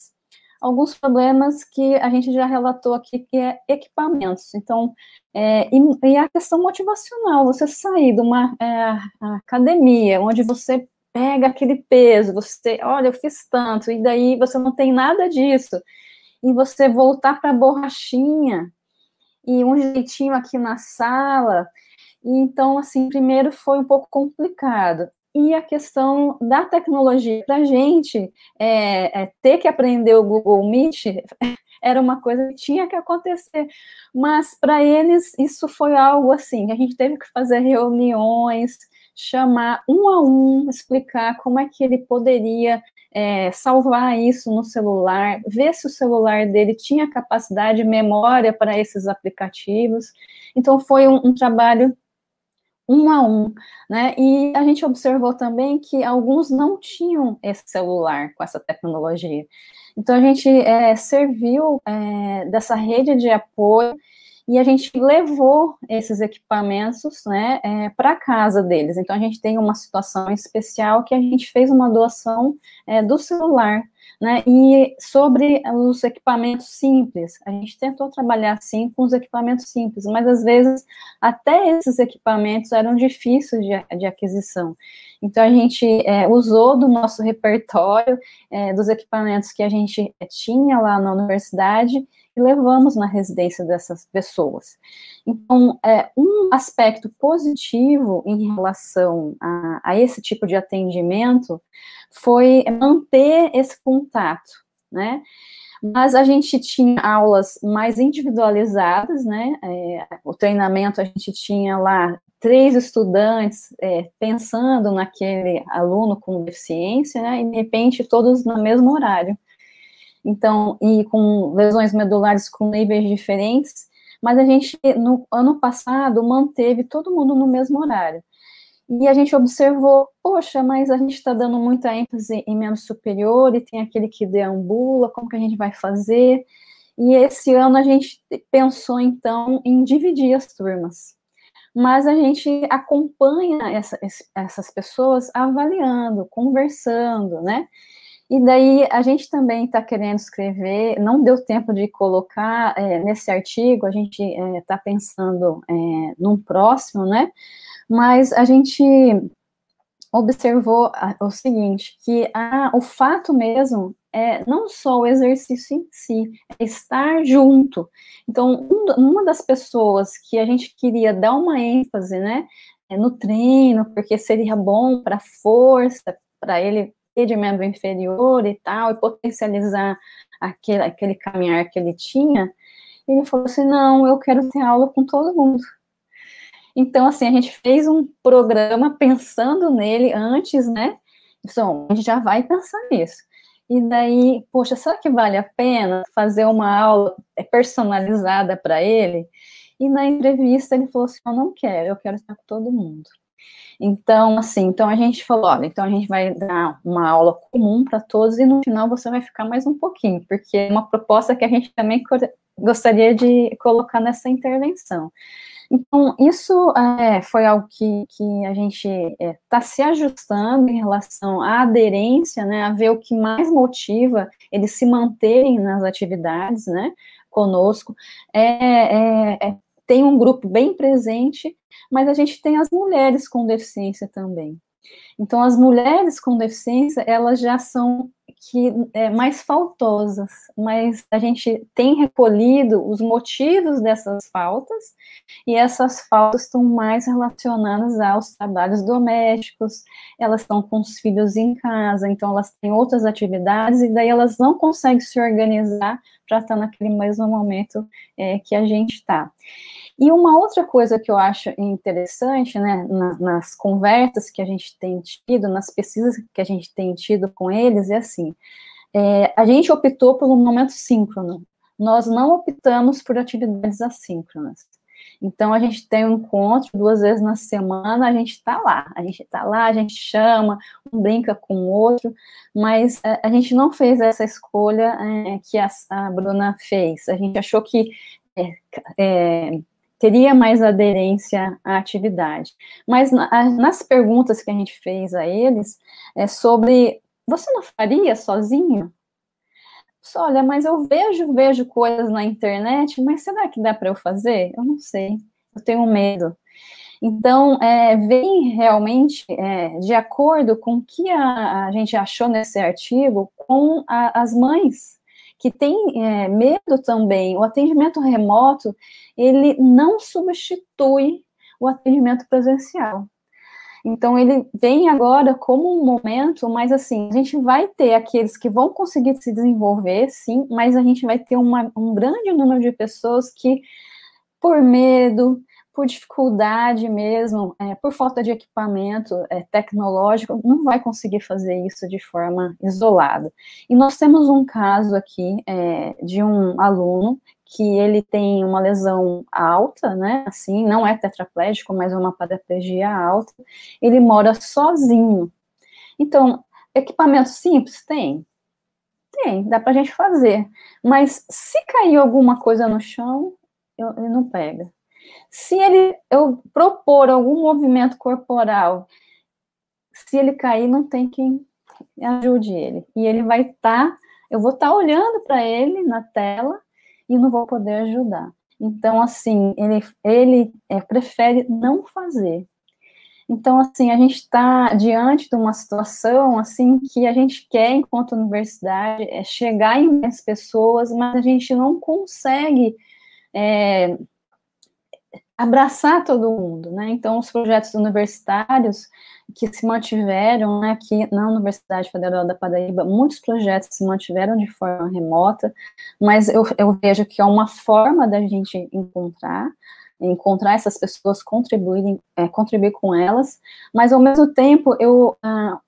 Alguns problemas que a gente já relatou aqui, que é equipamentos. Então, é, e, e, a questão motivacional, você sair de uma é, academia, onde você pega aquele peso, você, olha, eu fiz tanto, e daí você não tem nada disso, e você voltar para a borrachinha, e um jeitinho aqui na sala, então, assim, primeiro foi um pouco complicado, e a questão da tecnologia, para a gente é, é, ter que aprender o Google Meet [LAUGHS] era uma coisa que tinha que acontecer, mas para eles isso foi algo assim, a gente teve que fazer reuniões, chamar um a um, explicar como é que ele poderia é, salvar isso no celular, ver se o celular dele tinha capacidade de memória para esses aplicativos. Então, foi um, um trabalho um a um, né? E a gente observou também que alguns não tinham esse celular com essa tecnologia. Então a gente é, serviu é, dessa rede de apoio e a gente levou esses equipamentos, né, é, para casa deles. Então a gente tem uma situação especial que a gente fez uma doação é, do celular né? E sobre os equipamentos simples, a gente tentou trabalhar sim com os equipamentos simples, mas às vezes até esses equipamentos eram difíceis de, de aquisição. Então a gente é, usou do nosso repertório é, dos equipamentos que a gente tinha lá na universidade levamos na residência dessas pessoas. Então, é, um aspecto positivo em relação a, a esse tipo de atendimento foi manter esse contato, né? Mas a gente tinha aulas mais individualizadas, né? É, o treinamento a gente tinha lá três estudantes é, pensando naquele aluno com deficiência, né? E de repente todos no mesmo horário. Então, e com lesões medulares com níveis diferentes, mas a gente, no ano passado, manteve todo mundo no mesmo horário. E a gente observou, poxa, mas a gente está dando muita ênfase em membro superior e tem aquele que deambula, como que a gente vai fazer? E esse ano a gente pensou, então, em dividir as turmas. Mas a gente acompanha essa, essas pessoas avaliando, conversando, né? E daí a gente também está querendo escrever, não deu tempo de colocar é, nesse artigo, a gente está é, pensando é, num próximo, né? Mas a gente observou o seguinte, que a, o fato mesmo é não só o exercício em si, é estar junto. Então, um, uma das pessoas que a gente queria dar uma ênfase, né, é no treino, porque seria bom para força, para ele de membro inferior e tal, e potencializar aquele, aquele caminhar que ele tinha, ele falou assim, não, eu quero ter aula com todo mundo. Então, assim, a gente fez um programa pensando nele antes, né? Então, a gente já vai pensar nisso. E daí, poxa, será que vale a pena fazer uma aula personalizada para ele? E na entrevista ele falou assim: Eu não quero, eu quero estar com todo mundo. Então, assim, então a gente falou, olha, então a gente vai dar uma aula comum para todos e no final você vai ficar mais um pouquinho, porque é uma proposta que a gente também gostaria de colocar nessa intervenção. Então, isso é, foi algo que, que a gente está é, tá se ajustando em relação à aderência, né, a ver o que mais motiva eles se manterem nas atividades, né, conosco, é, é, é tem um grupo bem presente, mas a gente tem as mulheres com deficiência também. Então, as mulheres com deficiência, elas já são que é, mais faltosas, mas a gente tem recolhido os motivos dessas faltas, e essas faltas estão mais relacionadas aos trabalhos domésticos, elas estão com os filhos em casa, então elas têm outras atividades, e daí elas não conseguem se organizar para estar naquele mesmo momento é, que a gente está. E uma outra coisa que eu acho interessante, né, na, nas conversas que a gente tem tido, nas pesquisas que a gente tem tido com eles, é assim: é, a gente optou pelo momento síncrono, nós não optamos por atividades assíncronas. Então, a gente tem um encontro duas vezes na semana, a gente está lá, a gente está lá, a gente chama, um brinca com o outro, mas a, é, a gente não fez essa escolha é, que a, a, Bruna fez. A gente achou que é, é, teria mais aderência à atividade. Mas nas perguntas que a gente fez a eles, é sobre você não faria sozinho? Só, olha, mas eu vejo, vejo coisas na internet, mas será que dá para eu fazer? Eu não sei, eu tenho medo. Então, é, vem realmente é, de acordo com o que a, a, gente achou nesse artigo com a, as mães que têm é, medo também. O atendimento remoto, ele não substitui o atendimento presencial. Então, ele vem agora como um momento, mas assim, a gente vai ter aqueles que vão conseguir se desenvolver, sim, mas a gente vai ter uma, um grande número de pessoas que, por medo, por dificuldade mesmo, é, por falta de equipamento é, tecnológico, não vai conseguir fazer isso de forma isolada. E nós temos um caso aqui é, de um aluno que ele tem uma lesão alta, né? Assim, não é tetraplégico, mas é uma paraplegia alta. Ele mora sozinho. Então, equipamento simples tem? Tem, dá para a gente fazer. Mas se cair alguma coisa no chão, ele não pega. Se ele eu propor algum movimento corporal, se ele cair, não tem quem ajude ele. E ele vai estar, tá, eu vou estar tá olhando para ele na tela e não vou poder ajudar. Então, assim, ele, ele é, prefere não fazer. Então, assim, a gente está diante de uma situação, assim, que a gente quer, enquanto universidade, é chegar em mais pessoas, mas a gente não consegue é, abraçar todo mundo, né? Então, os projetos universitários que se mantiveram né, aqui na Universidade Federal da Paraíba, muitos projetos se mantiveram de forma remota, mas eu, eu vejo que é uma forma da gente encontrar, encontrar essas pessoas, contribuir, é, contribuir com elas, mas ao mesmo tempo eu ah,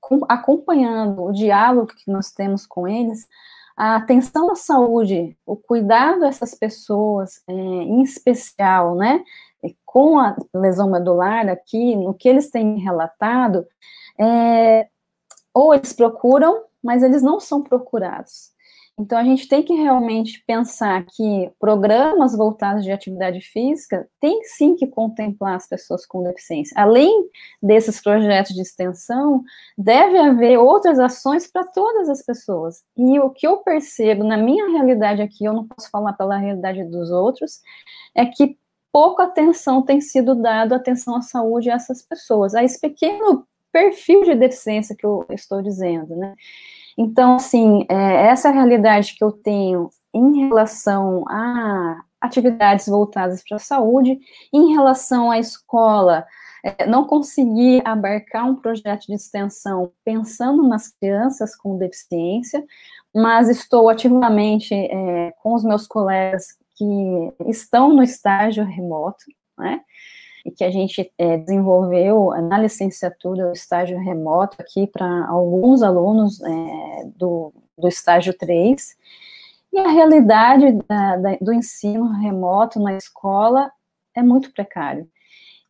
com, acompanhando o diálogo que nós temos com eles, a atenção à saúde, o cuidado dessas pessoas, é, em especial, né, com a lesão medular aqui, no que eles têm relatado, é, ou eles procuram, mas eles não são procurados. Então, a gente tem que realmente pensar que programas voltados de atividade física têm sim que contemplar as pessoas com deficiência. Além desses projetos de extensão, deve haver outras ações para todas as pessoas. E o que eu percebo na minha realidade aqui, eu não posso falar pela realidade dos outros, é que pouca atenção tem sido dada atenção à saúde a essas pessoas, a esse pequeno perfil de deficiência que eu estou dizendo, né? Então, assim, é, essa é a realidade que eu tenho em relação a atividades voltadas para a saúde, em relação à escola, é, não conseguir abarcar um projeto de extensão pensando nas crianças com deficiência, mas estou ativamente é, com os meus colegas que estão no estágio remoto, né? E que a gente é, desenvolveu na licenciatura o estágio remoto aqui para alguns alunos é, do, do estágio 3, e a realidade da, da, do ensino remoto na escola é muito precário.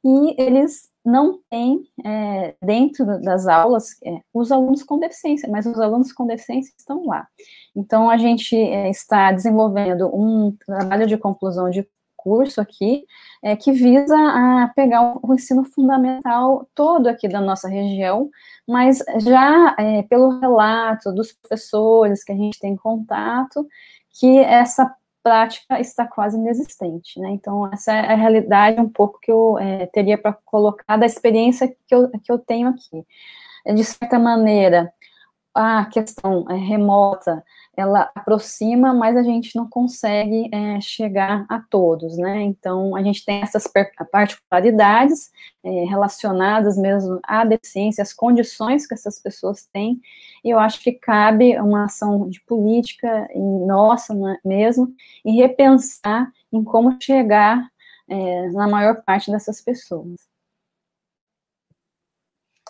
E eles não têm, é, dentro das aulas, é, os alunos com deficiência, mas os alunos com deficiência estão lá. Então, a gente é, está desenvolvendo um trabalho de conclusão de curso aqui, é, que visa a pegar o, ensino fundamental todo aqui da nossa região, mas já é, pelo relato dos professores que a gente tem contato, que essa prática está quase inexistente, né? Então, essa é a realidade um pouco que eu é, teria para colocar da experiência que eu, que eu tenho aqui. De certa maneira, a questão é, remota, ela aproxima, mas a gente não consegue é, chegar a todos, né? Então, a gente tem essas particularidades é, relacionadas mesmo à deficiência, às condições que essas pessoas têm, e eu acho que cabe uma ação de política, nossa né, mesmo, e repensar em como chegar é, na maior parte dessas pessoas.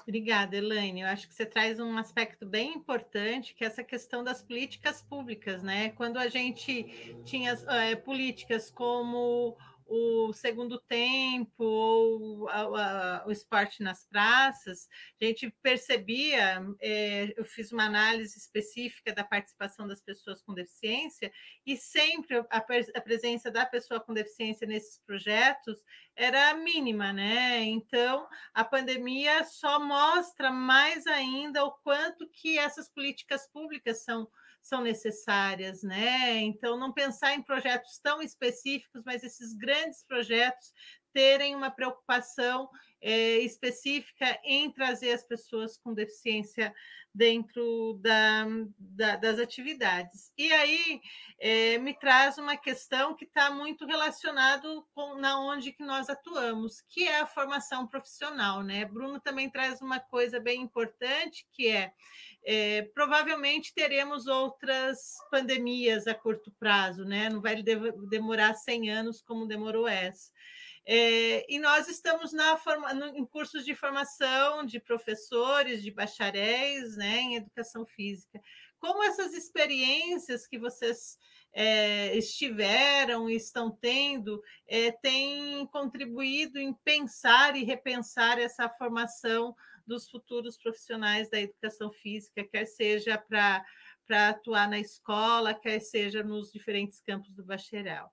Obrigada, Elaine. Eu acho que você traz um aspecto bem importante, que é essa questão das políticas públicas, né? Quando a gente tinha é, políticas como o segundo tempo ou a, a, o esporte nas praças, a gente percebia, é, eu fiz uma análise específica da participação das pessoas com deficiência, e sempre a, a presença da pessoa com deficiência nesses projetos era mínima, né? Então, a pandemia só mostra mais ainda o quanto que essas políticas públicas são são necessárias, né? Então, não pensar em projetos tão específicos, mas esses grandes projetos terem uma preocupação é, específica em trazer as pessoas com deficiência dentro da, da, das atividades. E aí é, me traz uma questão que está muito relacionado com na onde que nós atuamos, que é a formação profissional, né? Bruno também traz uma coisa bem importante que é, é provavelmente teremos outras pandemias a curto prazo, né? Não vai demorar 100 anos como demorou essa. É, e nós estamos na forma, no, em cursos de formação de professores, de bacharéis né, em educação física. Como essas experiências que vocês é, estiveram e estão tendo é, têm contribuído em pensar e repensar essa formação dos futuros profissionais da educação física, quer seja para atuar na escola, quer seja nos diferentes campos do bacharel.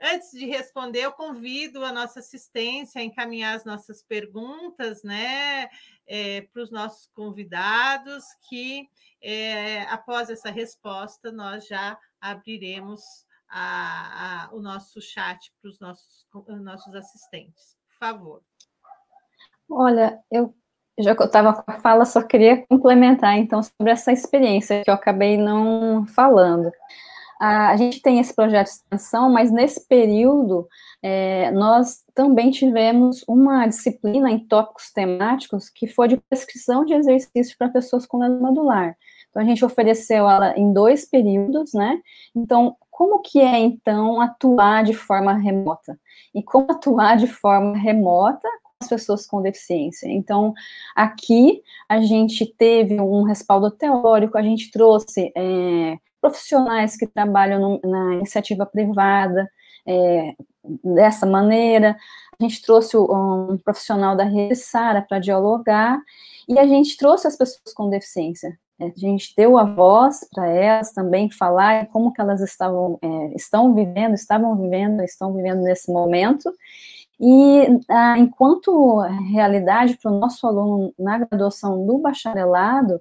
Antes de responder, eu convido a nossa assistência a encaminhar as nossas perguntas né, é, para os nossos convidados, que é, após essa resposta nós já abriremos a, a, o nosso chat para os nossos, nossos assistentes. Por favor. Olha, eu já que eu estava com a fala, só queria complementar então sobre essa experiência que eu acabei não falando a, a gente tem esse projeto de extensão, mas nesse período é, nós também tivemos uma disciplina em tópicos temáticos que foi de prescrição de exercícios para pessoas com lesão medular. Então, a gente ofereceu ela em dois períodos, né? Então, como que é, então, atuar de forma remota? E como atuar de forma remota as pessoas com deficiência? Então, aqui a gente teve um respaldo teórico, a gente trouxe é, profissionais que trabalham no, na iniciativa privada é, dessa maneira. A gente trouxe um profissional da Rede Sara para dialogar e a gente trouxe as pessoas com deficiência. É, a gente deu a voz para elas também falar como que elas estavam, é, estão vivendo, estavam vivendo, estão vivendo nesse momento. E ah, enquanto realidade para o nosso aluno na graduação do bacharelado,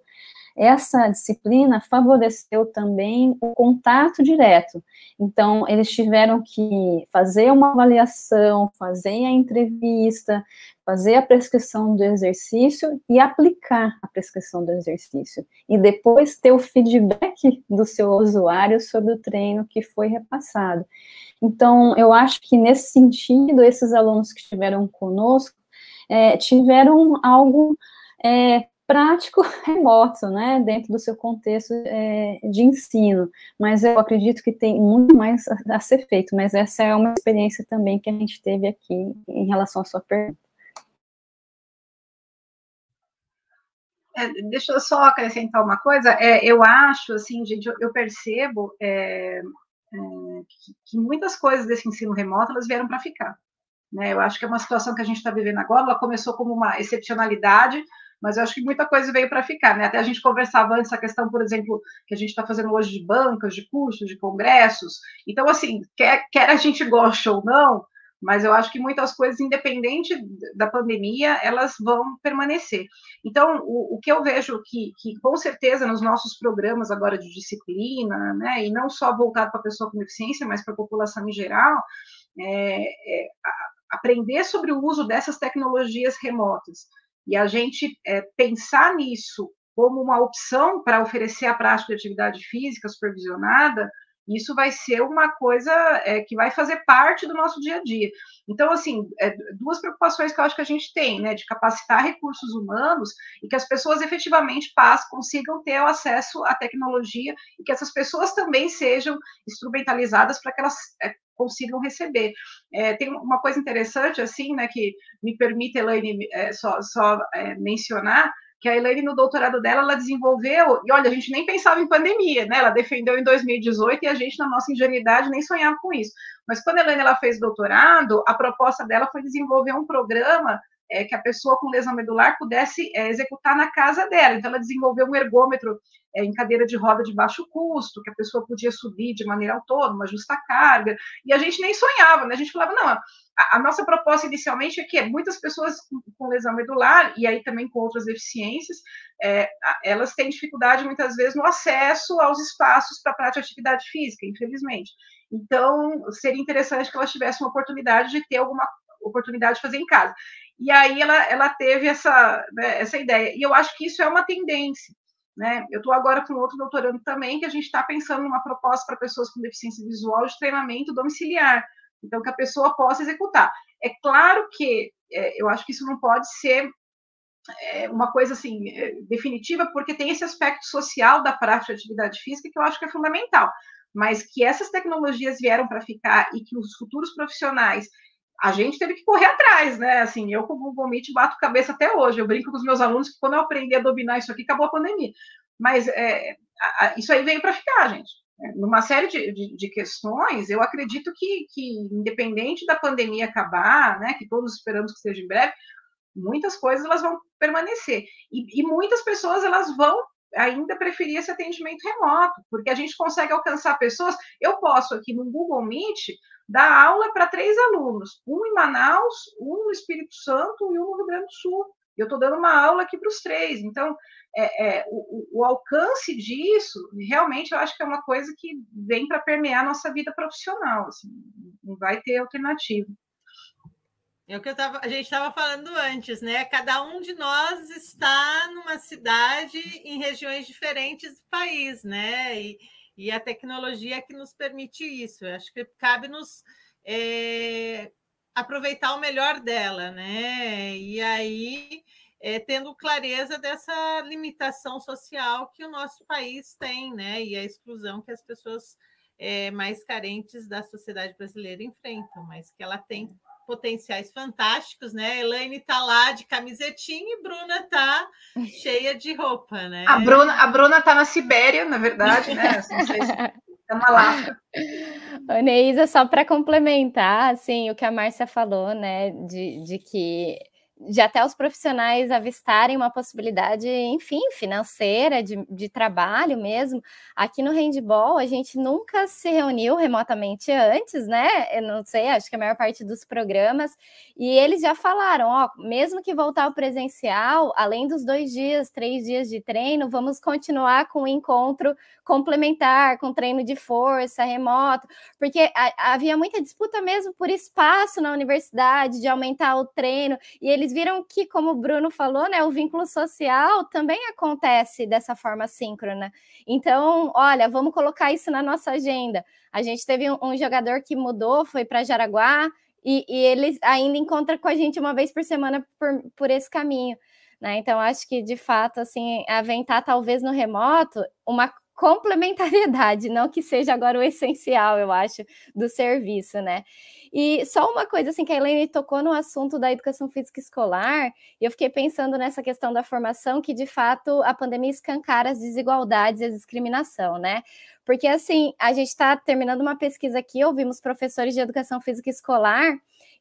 essa disciplina favoreceu também o contato direto. Então, eles tiveram que fazer uma avaliação, fazer a entrevista, fazer a prescrição do exercício e aplicar a prescrição do exercício. E depois ter o feedback do seu usuário sobre o treino que foi repassado. Então, eu acho que nesse sentido, esses alunos que estiveram conosco é, tiveram algo é, prático [LAUGHS] remoto, né, dentro do seu contexto é, de ensino, mas eu acredito que tem muito mais a, ser feito, mas essa é uma experiência também que a gente teve aqui em relação à sua pergunta. É, deixa eu só acrescentar uma coisa, é, eu acho, assim, gente, eu, eu percebo é, é que, que, muitas coisas desse ensino remoto, elas vieram para ficar, né, eu acho que é uma situação que a gente está vivendo agora, ela começou como uma excepcionalidade, mas eu acho que muita coisa veio para ficar, né? Até a gente conversava antes a questão, por exemplo, que a gente está fazendo hoje de bancas, de cursos, de congressos. Então, assim, quer, quer a gente goste ou não, mas eu acho que muitas coisas, independente da pandemia, elas vão permanecer. Então, o, o que eu vejo que, que, com certeza, nos nossos programas agora de disciplina, né, e não só voltado para a pessoa com deficiência, mas para a população em geral, é, é, aprender sobre o uso dessas tecnologias remotas e a gente é, pensar nisso como uma opção para oferecer a prática de atividade física supervisionada, isso vai ser uma coisa é, que vai fazer parte do nosso dia a dia. Então, assim, é, duas preocupações que eu acho que a gente tem, né, de capacitar recursos humanos e que as pessoas efetivamente passem, consigam ter o acesso à tecnologia e que essas pessoas também sejam instrumentalizadas para que elas é, consigam receber. É, tem uma coisa interessante, assim, né, que me permite, Elaine, é, só, só é, mencionar, que a Elaine, no doutorado dela, ela desenvolveu, e olha, a gente nem pensava em pandemia, né? Ela defendeu em 2018 e a gente, na nossa ingenuidade, nem sonhava com isso. Mas quando a Elaine ela fez doutorado, a proposta dela foi desenvolver um programa é, que a pessoa com lesão medular pudesse é, executar na casa dela. Então, ela desenvolveu um ergômetro é, em cadeira de roda de baixo custo, que a pessoa podia subir de maneira autônoma, justa carga, e a gente nem sonhava, né? A gente falava, não, a, a nossa proposta inicialmente é que muitas pessoas com, com, lesão medular, e aí também com outras deficiências, é, elas têm dificuldade muitas vezes no acesso aos espaços para prática de atividade física, infelizmente. Então, seria interessante que elas tivessem uma oportunidade de ter alguma oportunidade de fazer em casa. E aí ela, ela teve essa, né, essa ideia. E eu acho que isso é uma tendência. Né? Eu estou agora com outro doutorando também, que a gente está pensando numa proposta para pessoas com deficiência visual de treinamento domiciliar. Então, que a pessoa possa executar. É claro que é, eu acho que isso não pode ser é, uma coisa assim é, definitiva, porque tem esse aspecto social da prática de atividade física que eu acho que é fundamental. Mas que essas tecnologias vieram para ficar e que os futuros profissionais a gente teve que correr atrás, né? Assim, eu como Google Meet bato cabeça até hoje. Eu brinco com os meus alunos que quando eu aprendi a dominar isso aqui, acabou a pandemia. Mas é, a, a, isso aí veio para ficar, gente. É, numa série de, de, de, questões, eu acredito que, que, independente da pandemia acabar, né, que todos esperamos que seja em breve, muitas coisas elas vão permanecer. E, e muitas pessoas elas vão ainda preferir esse atendimento remoto, porque a gente consegue alcançar pessoas. Eu posso aqui no Google Meet dar aula para três alunos, um em Manaus, um no Espírito Santo e um no Rio Grande do Sul. Eu estou dando uma aula aqui para os três. Então, é, é, o, o, alcance disso, realmente, eu acho que é uma coisa que vem para permear a nossa vida profissional. Assim, não vai ter alternativa. É o que tava, a gente estava falando antes, né? Cada um de nós está numa cidade em regiões diferentes do país, né? E, e a tecnologia é que nos permite isso. Eu acho que cabe-nos é, aproveitar o melhor dela, né? E aí, é, tendo clareza dessa limitação social que o nosso país tem, né? E a exclusão que as pessoas é, mais carentes da sociedade brasileira enfrentam, mas que ela tem potenciais fantásticos, né? Elaine tá lá de camisetinha e Bruna tá [LAUGHS] cheia de roupa, né? A Bruna, a Bruna tá na Sibéria, na verdade, né? É uma lata. [LAUGHS] Neisa, só para complementar, assim, o que a Márcia falou, né, de, de que de até os profissionais avistarem uma possibilidade, enfim, financeira, de, de trabalho mesmo. Aqui no handball, a gente nunca se reuniu remotamente antes, né? Eu não sei, acho que a maior parte dos programas, e eles já falaram: ó, mesmo que voltar ao presencial, além dos dois dias, três dias de treino, vamos continuar com o encontro complementar, com treino de força remoto, porque havia muita disputa mesmo por espaço na universidade, de aumentar o treino, e eles viram que, como o Bruno falou, né, o vínculo social também acontece dessa forma síncrona. Então, olha, vamos colocar isso na nossa agenda. A gente teve um, um jogador que mudou, foi para Jaraguá, e, e ele ainda encontra com a gente uma vez por semana por, por esse caminho. Né? Então, acho que de fato, assim, aventar talvez no remoto uma complementariedade, não que seja agora o essencial, eu acho, do serviço, né? E só uma coisa, assim, que a Helene tocou no assunto da educação física escolar, e eu fiquei pensando nessa questão da formação, que de fato a pandemia escancara as desigualdades e a discriminação, né? Porque, assim, a gente está terminando uma pesquisa aqui, ouvimos professores de educação física escolar,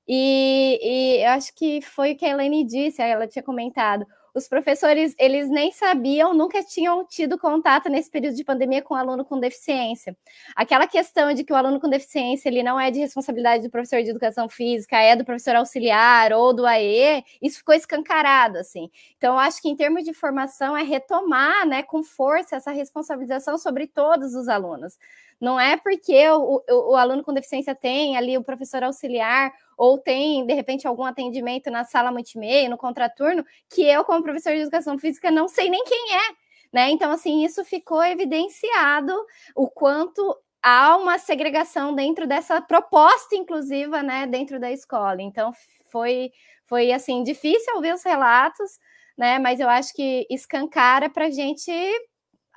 e, e eu acho que foi o que a Helene disse, ela tinha comentado os professores, eles nem sabiam, nunca tinham tido contato nesse período de pandemia com aluno com deficiência. Aquela questão de que o aluno com deficiência, ele não é de responsabilidade do professor de educação física, é do professor auxiliar ou do AE, isso ficou escancarado, assim. Então, acho que em termos de formação é retomar, né, com força essa responsabilização sobre todos os alunos. Não é porque o, o, o aluno com deficiência tem ali o professor auxiliar ou tem, de repente, algum atendimento na sala multimeia, no contraturno, que eu, como professor de educação física, não sei nem quem é. Né? Então, assim, isso ficou evidenciado o quanto há uma segregação dentro dessa proposta inclusiva, né, dentro da escola. Então, foi, foi assim, difícil ouvir os relatos, né, mas eu acho que escancara para a gente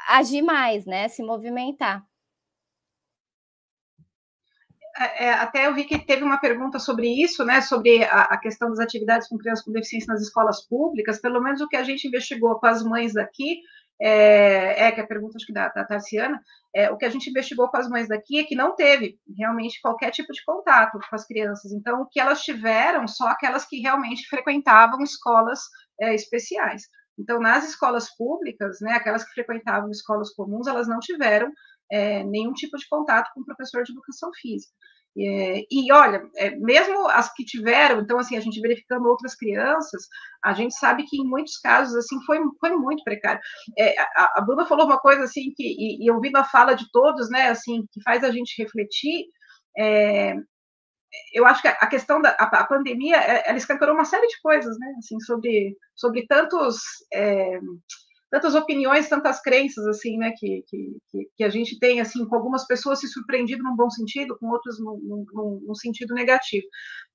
agir mais, né, se movimentar. É, é, até eu vi que teve uma pergunta sobre isso, né, sobre a, a, questão das atividades com crianças com deficiência nas escolas públicas, pelo menos o que a gente investigou com as mães daqui, é, é que a pergunta acho que da, da Tarciana, é, o que a gente investigou com as mães daqui é que não teve realmente qualquer tipo de contato com as crianças, então o que elas tiveram, só aquelas que realmente frequentavam escolas é, especiais. Então, nas escolas públicas, né, aquelas que frequentavam escolas comuns, elas não tiveram é, nenhum tipo de contato com o professor de educação física. É, e olha, é, mesmo as que tiveram, então assim, a gente verificando outras crianças, a gente sabe que em muitos casos assim foi, foi muito precário. É, a, a Bruna falou uma coisa assim que e, e, ouvindo a fala de todos, né, assim, que faz a gente refletir. É, eu acho que a questão da a, a pandemia, é, ela escancarou uma série de coisas, né, assim, sobre sobre tantos é, tantas opiniões, tantas crenças, assim, né, que, que, que a gente tem, assim, com algumas pessoas se surpreendido num bom sentido, com outros num, num, num sentido negativo.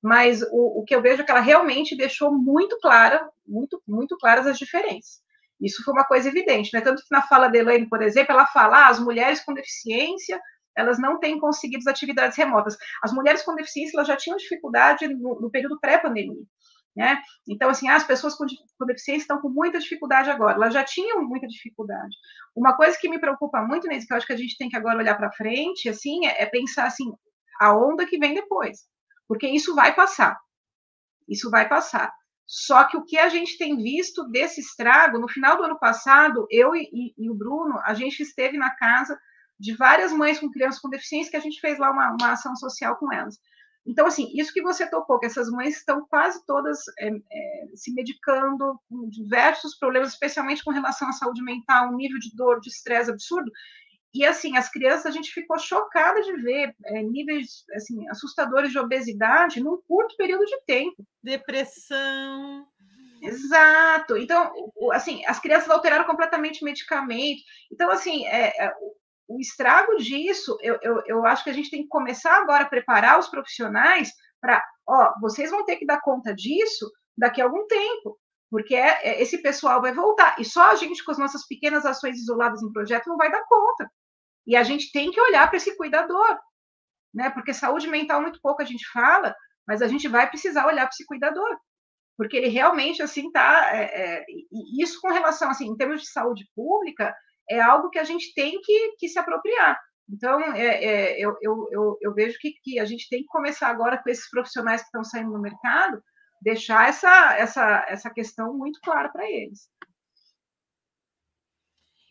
Mas o, o, que eu vejo é que ela realmente deixou muito clara, muito, muito claras as diferenças. Isso foi uma coisa evidente, né? Tanto que na fala da Elaine, por exemplo, ela fala, ah, as mulheres com deficiência, elas não têm conseguido atividades remotas. As mulheres com deficiência, elas já tinham dificuldade no, no período pré-pandemia. Né? Então, assim, as pessoas com, com, deficiência estão com muita dificuldade agora, elas já tinham muita dificuldade. Uma coisa que me preocupa muito, Neise, que eu acho que a gente tem que agora olhar para frente, assim, é, é, pensar, assim, a onda que vem depois, porque isso vai passar, isso vai passar. Só que o que a gente tem visto desse estrago, no final do ano passado, eu e, e, e o Bruno, a gente esteve na casa de várias mães com crianças com deficiência, que a gente fez lá uma, uma ação social com elas. Então, assim, isso que você tocou, que essas mães estão quase todas é, é, se medicando com diversos problemas, especialmente com relação à saúde mental, um nível de dor, de estresse absurdo. E, assim, as crianças, a gente ficou chocada de ver é, níveis, assim, assustadores de obesidade num curto período de tempo. Depressão. Exato. Então, assim, as crianças alteraram completamente o medicamento. Então, assim, é, é o estrago disso, eu, eu, eu acho que a gente tem que começar agora a preparar os profissionais para, ó, vocês vão ter que dar conta disso daqui a algum tempo, porque é, é, esse pessoal vai voltar. E só a gente, com as nossas pequenas ações isoladas em projeto, não vai dar conta. E a gente tem que olhar para esse cuidador, né? Porque saúde mental muito pouco a gente fala, mas a gente vai precisar olhar para esse cuidador, porque ele realmente assim tá. É, é, isso com relação assim, em termos de saúde pública, é algo que a gente tem que, que se apropriar. Então, é, é, eu, eu, eu, eu, vejo que, que a gente tem que começar agora com esses profissionais que estão saindo no mercado, deixar essa, essa, essa questão muito clara para eles.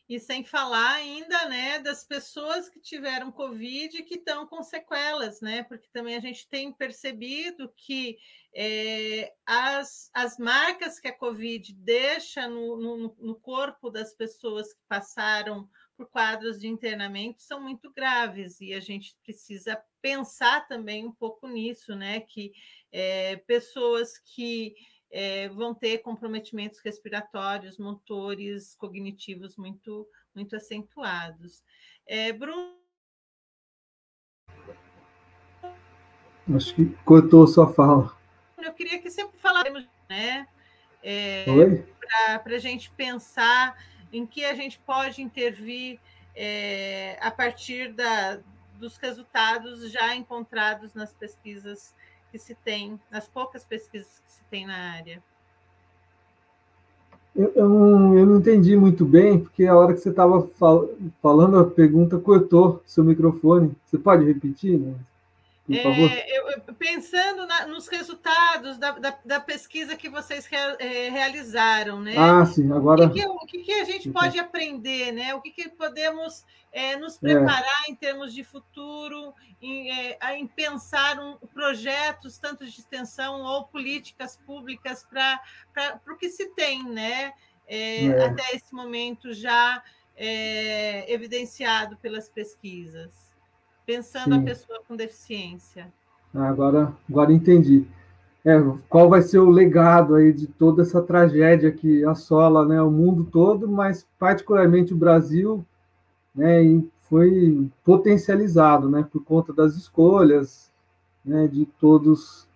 E sem falar ainda, né, das pessoas que tiveram Covid e que estão com sequelas, né? Porque também a gente tem percebido que é, as, as marcas que a Covid deixa no, no, no corpo das pessoas que passaram por quadros de internamento são muito graves e a gente precisa pensar também um pouco nisso, né? Que é, pessoas que é, vão ter comprometimentos respiratórios, motores, cognitivos muito, muito acentuados. É, Bruno. Acho que cortou sua fala. Eu queria que sempre faláramos, né? É, Para a gente pensar em que a gente pode intervir é, a partir da, dos resultados já encontrados nas pesquisas que se tem, nas poucas pesquisas que se tem na área? Eu, eu, não, eu não entendi muito bem, porque a hora que você estava fal falando, a pergunta cortou seu microfone. Você pode repetir? Né? Por favor. É, eu, pensando na, nos resultados da, da, da, pesquisa que vocês é, realizaram, né? Ah, sim, agora. O que, que, o que, que a gente pode aprender, né? O que, podemos é, nos é. preparar é. em termos de futuro, em, é, em pensar um, projetos, tanto de extensão ou políticas públicas para o que se tem, né? É, até esse momento já evidenciado pelas pesquisas pensando Sim. a pessoa com deficiência. Ah, agora, agora entendi. É, qual vai ser o legado aí de toda essa tragédia que assola né, o mundo todo, mas particularmente o Brasil, né, e foi potencializado né, por conta das escolhas né, de todos,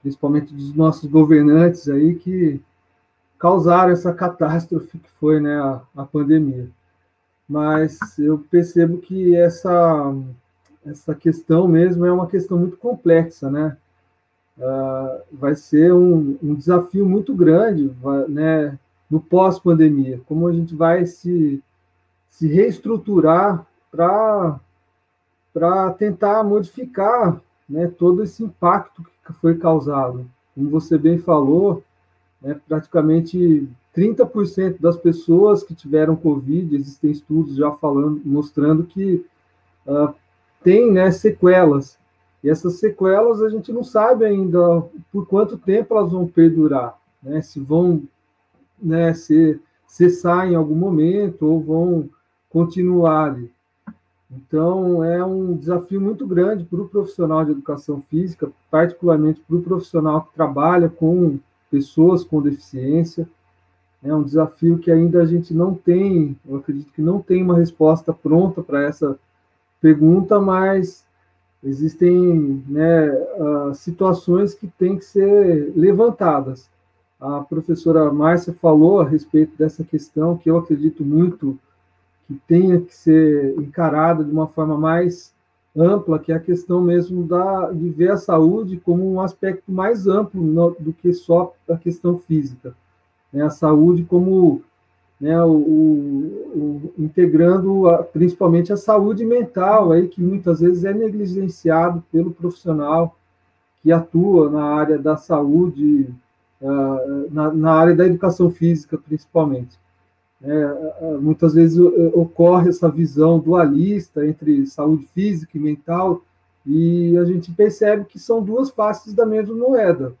principalmente dos nossos governantes aí, que causaram essa catástrofe que foi né, a, a pandemia. Mas eu percebo que essa essa questão mesmo é uma questão muito complexa, né? Uh, vai ser um, um, desafio muito grande, né? No pós-pandemia, como a gente vai se, se reestruturar para para tentar modificar né, todo esse impacto que foi causado. Como você bem falou, né, praticamente 30% das pessoas que tiveram Covid, existem estudos já falando, mostrando que uh, tem né, sequelas. E essas sequelas a gente não sabe ainda por quanto tempo elas vão perdurar, né, se vão né, ser, cessar em algum momento ou vão continuar ali. Então, é um desafio muito grande para o profissional de educação física, particularmente para o profissional que trabalha com pessoas com deficiência. É um desafio que ainda a gente não tem, eu acredito que não tem uma resposta pronta para essa pergunta, mas existem né, uh, situações que têm que ser levantadas. A professora Márcia falou a respeito dessa questão, que eu acredito muito que tenha que ser encarada de uma forma mais ampla, que é a questão mesmo da, de ver a saúde como um aspecto mais amplo no, do que só a questão física. Né? A saúde como né, o, o, o, integrando a, principalmente a saúde mental, aí, que muitas vezes é negligenciado pelo profissional que atua na área da saúde, uh, na, na área da educação física, principalmente. É, muitas vezes ocorre essa visão dualista entre saúde física e mental, e a gente percebe que são duas faces da mesma moeda.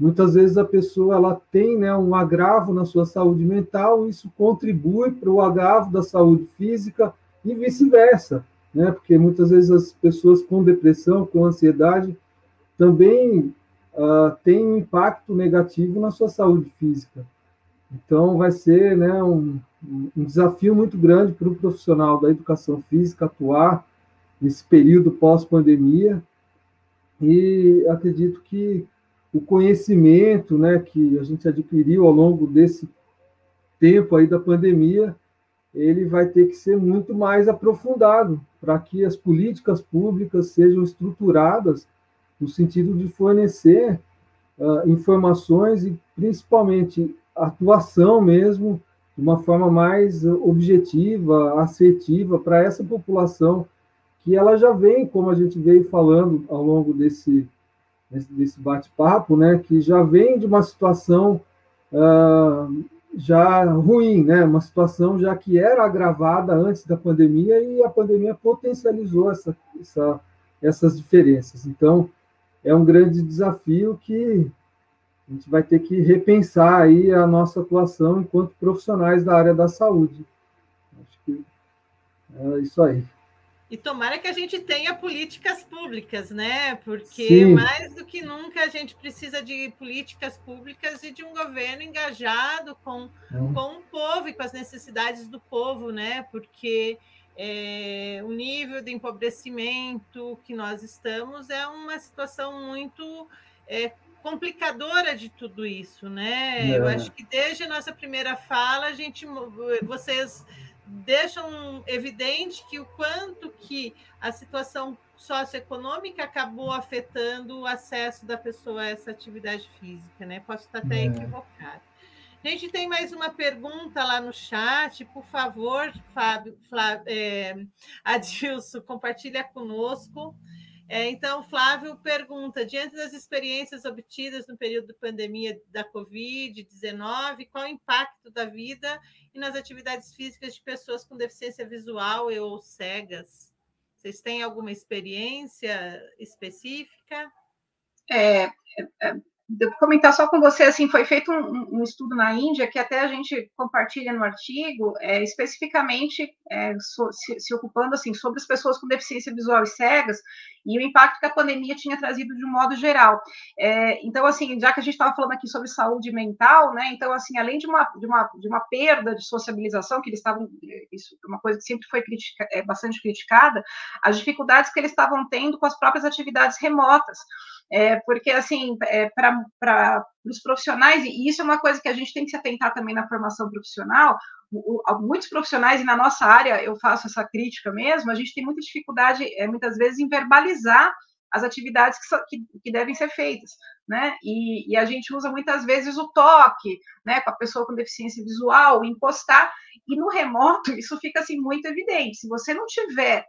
Muitas vezes a pessoa ela tem né, um agravo na sua saúde mental, isso contribui para o agravo da saúde física e vice-versa, né? porque muitas vezes as pessoas com depressão, com ansiedade, também uh, têm um impacto negativo na sua saúde física. Então, vai ser né, um, um desafio muito grande para o profissional da educação física atuar nesse período pós-pandemia. E acredito que o conhecimento né, que a gente adquiriu ao longo desse tempo aí da pandemia, ele vai ter que ser muito mais aprofundado para que as políticas públicas sejam estruturadas no sentido de fornecer uh, informações e principalmente atuação mesmo, de uma forma mais objetiva, assertiva para essa população que ela já vem, como a gente veio falando ao longo desse, desse bate-papo, né, que já vem de uma situação uh, já ruim, né, uma situação já que era agravada antes da pandemia e a pandemia potencializou essa, essa, essas diferenças. Então, é um grande desafio que a gente vai ter que repensar aí a nossa atuação enquanto profissionais da área da saúde. Acho que é isso aí. E tomara que a gente tenha políticas públicas, né? Porque Sim. mais do que nunca a gente precisa de políticas públicas e de um governo engajado com, é. com o povo e com as necessidades do povo, né? Porque é, o nível de empobrecimento que nós estamos é uma situação muito é, complicadora de tudo isso, né? É. Eu acho que desde a nossa primeira fala, a gente, vocês deixam evidente que o quanto que a situação socioeconômica acabou afetando o acesso da pessoa a essa atividade física, né? Posso estar até é. equivocada. A gente tem mais uma pergunta lá no chat, por favor, Fábio, Flávio, é, Adilson, compartilha conosco. É, então, Flávio pergunta: diante das experiências obtidas no período de pandemia da Covid-19, qual o impacto da vida e nas atividades físicas de pessoas com deficiência visual e ou cegas? Vocês têm alguma experiência específica? É, é, é devo comentar só com você, assim, foi feito um, um, estudo na Índia que até a gente compartilha no artigo, é, especificamente é, so, se, se, ocupando, assim, sobre as pessoas com deficiência visual e cegas e o impacto que a pandemia tinha trazido de um modo geral. É, então, assim, já que a gente estava falando aqui sobre saúde mental, né, então, assim, além de uma, de uma, de uma perda de sociabilização, que eles estavam, isso é uma coisa que sempre foi critica, é, bastante criticada, as dificuldades que eles estavam tendo com as próprias atividades remotas, É, porque, assim, é, para os profissionais, e isso é uma coisa que a gente tem que se atentar também na formação profissional, o, o, muitos profissionais, e na nossa área eu faço essa crítica mesmo, a gente tem muita dificuldade, é, muitas vezes, em verbalizar as atividades que, que, que, devem ser feitas, né? E, e, a gente usa muitas vezes o toque, né, com a pessoa com deficiência visual, encostar, e no remoto [LAUGHS] isso fica assim muito evidente. Se você não tiver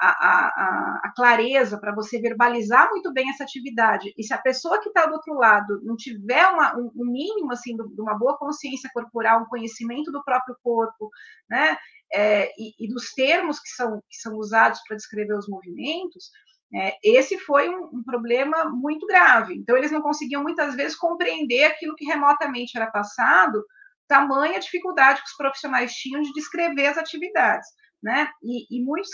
a, a, a clareza para você verbalizar muito bem essa atividade. E se a pessoa que está do outro lado não tiver uma, um, um, mínimo assim de uma boa consciência corporal, um conhecimento do próprio corpo, né, é, e, e, dos termos que são, que são usados para descrever os movimentos, é, esse foi um, um, problema muito grave. Então, eles não conseguiam muitas vezes compreender aquilo que remotamente era passado, tamanha dificuldade que os profissionais tinham de descrever as atividades. Né? E, e muitos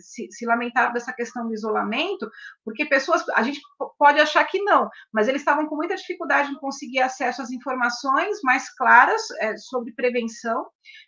se, se lamentaram dessa questão do isolamento, porque pessoas, a gente pode achar que não, mas eles estavam com muita dificuldade em conseguir acesso às informações mais claras é, sobre prevenção.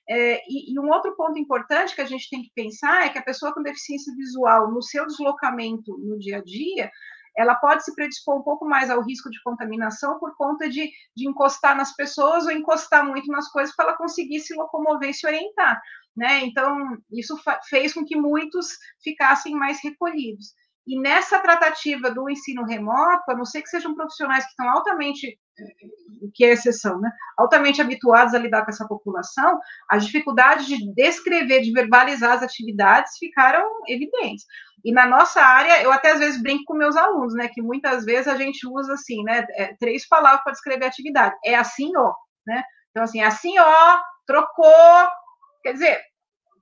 É, e, e um outro ponto importante que a gente tem que pensar é que a pessoa com deficiência visual, no seu deslocamento no dia a dia, ela pode se predispor um pouco mais ao risco de contaminação por conta de, de encostar nas pessoas ou encostar muito nas coisas para ela conseguir se locomover e se orientar né? Então, isso fez com que muitos ficassem mais recolhidos. E nessa tratativa do ensino remoto, a não ser que sejam profissionais que estão altamente, que é exceção, né? Altamente habituados a lidar com essa população, as dificuldades de descrever, de verbalizar as atividades ficaram evidentes. E na nossa área, eu até às vezes brinco com meus alunos, né? Que muitas vezes a gente usa assim, né? É, três palavras para descrever a atividade. É assim, ó, né? Então, assim, é assim, ó, trocou, Quer dizer,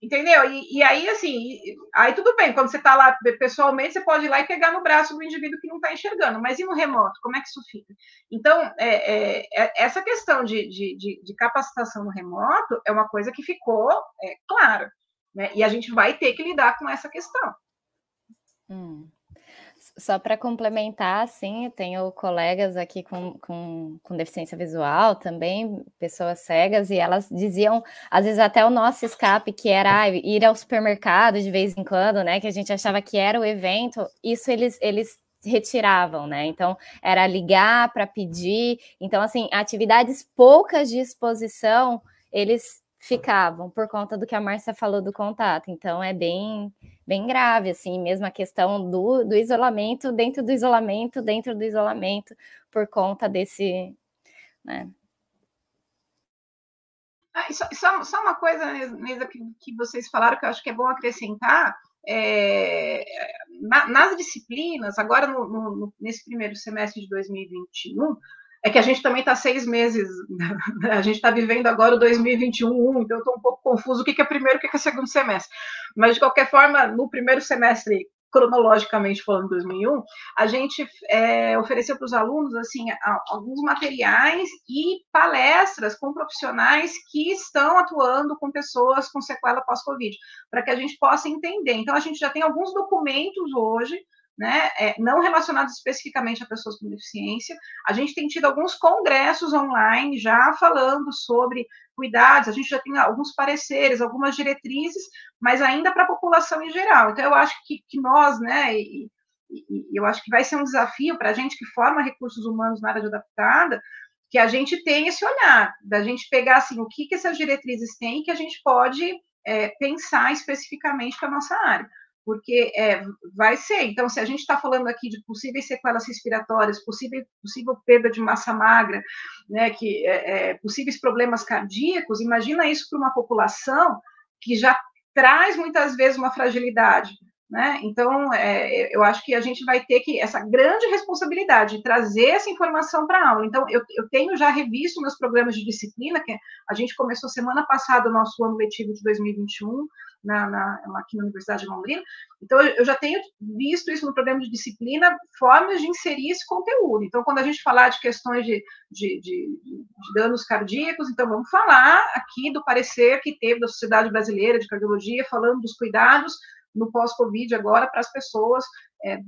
entendeu? E, e, aí, assim, aí tudo bem, quando você está lá pessoalmente, você pode ir lá e pegar no braço do indivíduo que não está enxergando, mas e no remoto, como é que isso fica? Então, é, é, é, essa questão de, de, de, capacitação no remoto é uma coisa que ficou é, clara, né? E a gente vai ter que lidar com essa questão. Hum só para complementar, assim, tenho colegas aqui com, com, com, deficiência visual também, pessoas cegas, e elas diziam, às vezes, até o nosso escape, que era ir ao supermercado de vez em quando, né? Que a gente achava que era o evento, isso eles, eles retiravam, né? Então, era ligar para pedir. Então, assim, atividades poucas de exposição, eles ficavam por conta do que a Márcia falou do contato. Então é bem bem grave assim, mesmo a questão do, do isolamento dentro do isolamento, dentro do isolamento por conta desse, né? Ah, só, só, só, uma coisa, mesmo que, que vocês falaram que eu acho que é bom acrescentar, é, na, nas disciplinas, agora no, no, nesse primeiro semestre de 2021, é que a gente também está seis meses, [LAUGHS] a gente está vivendo agora o 2021, então eu estou um pouco confuso o que é primeiro e o que é segundo semestre. Mas, de qualquer forma, no primeiro semestre, cronologicamente falando, 2001, a gente é, ofereceu para os alunos assim alguns materiais e palestras com profissionais que estão atuando com pessoas com sequela pós-Covid, para que a gente possa entender. Então, a gente já tem alguns documentos hoje né, é, não relacionados especificamente a pessoas com deficiência. A gente tem tido alguns congressos online já falando sobre cuidados, a gente já tem alguns pareceres, algumas diretrizes, mas ainda para a população em geral. Então, eu acho que, que nós, né, e, e, eu acho que vai ser um desafio para a gente que forma recursos humanos na área de adaptada, que a gente tenha esse olhar, da gente pegar assim, o que, que essas diretrizes têm que a gente pode é, pensar especificamente para a nossa área porque é, vai ser. Então, se a gente está falando aqui de possíveis sequelas respiratórias, possível, possível perda de massa magra, né, que é, é, possíveis problemas cardíacos, imagina isso para uma população que já traz muitas vezes uma fragilidade. Né? Então, é, eu acho que a gente vai ter que essa grande responsabilidade de trazer essa informação para a aula. Então, eu, eu, tenho já revisto meus programas de disciplina, que a gente começou semana passada o nosso ano letivo de 2021, na, na, aqui na Universidade de Londrina. Então, eu já tenho visto isso no programa de disciplina, formas de inserir esse conteúdo. Então, quando a gente falar de questões de, de, de, de danos cardíacos, então vamos falar aqui do parecer que teve da Sociedade Brasileira de Cardiologia, falando dos cuidados no pós-Covid agora para as pessoas é, é,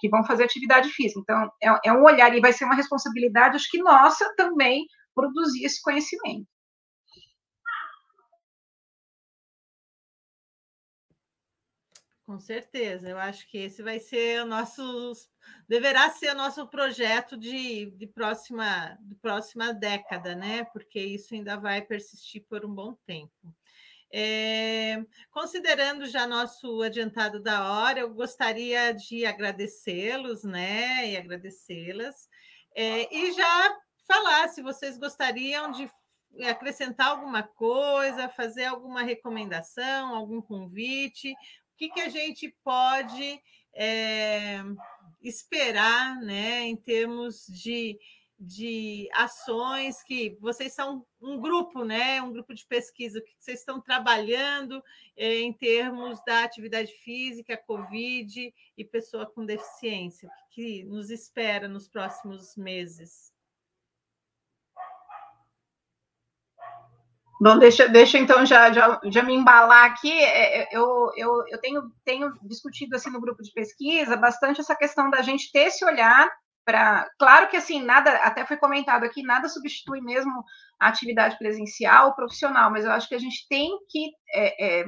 que vão fazer atividade física. Então, é, é um olhar e vai ser uma responsabilidade, acho que nossa também, produzir esse conhecimento. Com certeza, eu acho que esse vai ser o nosso, deverá ser o nosso projeto de, de, próxima, de próxima década, né? Porque isso ainda vai persistir por um bom tempo. É, considerando já nosso adiantado da hora, eu gostaria de agradecê-los, né? E agradecê-las. É, e já falar se vocês gostariam de acrescentar alguma coisa, fazer alguma recomendação, algum convite, que, que a gente pode é, esperar né, em termos de, de ações que vocês são um grupo, né, um grupo de pesquisa, que vocês estão trabalhando é, em termos da atividade física, Covid e pessoa com deficiência, o que, que nos espera nos próximos meses? Bom, deixa, deixa então já, já, já me embalar aqui. É, é, eu, eu, eu tenho, tenho discutido assim no grupo de pesquisa bastante essa questão da gente ter esse olhar para. Claro que assim, nada, até foi comentado aqui, nada substitui mesmo a atividade presencial ou profissional, mas eu acho que a gente tem que é, é,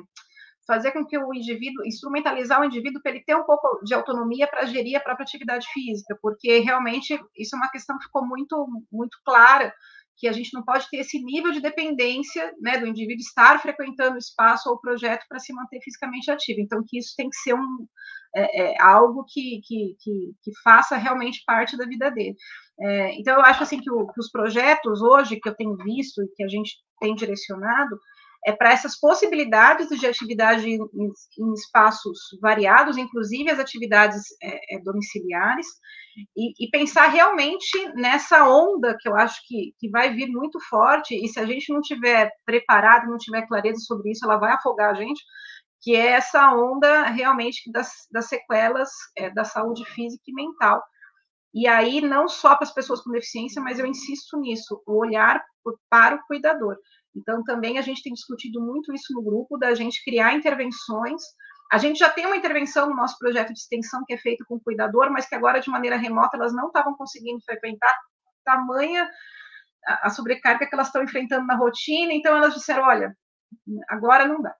fazer com que o indivíduo, instrumentalizar o indivíduo para ele ter um pouco de autonomia para gerir a própria atividade física, porque realmente isso é uma questão que ficou muito, muito clara que a gente não pode ter esse nível de dependência né, do indivíduo estar frequentando o espaço ou o projeto para se manter fisicamente ativo. Então, que isso tem que ser um, é, é, algo que, que, que, que, faça realmente parte da vida dele. É, então, eu acho assim que, o, que os projetos hoje que eu tenho visto e que a gente tem direcionado, é para essas possibilidades de atividade em, em, espaços variados, inclusive as atividades é, é, domiciliares, e, e, pensar realmente nessa onda que eu acho que, que vai vir muito forte, e se a gente não tiver preparado, não tiver clareza sobre isso, ela vai afogar a gente, que é essa onda realmente das, das sequelas é, da saúde física e mental. E aí, não só para as pessoas com deficiência, mas eu insisto nisso, o olhar para o cuidador. Então, também a gente tem discutido muito isso no grupo, da gente criar intervenções. A gente já tem uma intervenção no nosso projeto de extensão que é feito com o cuidador, mas que agora, de maneira remota, elas não estavam conseguindo frequentar tamanha a sobrecarga que elas estão enfrentando na rotina, então elas disseram, olha, agora não dá.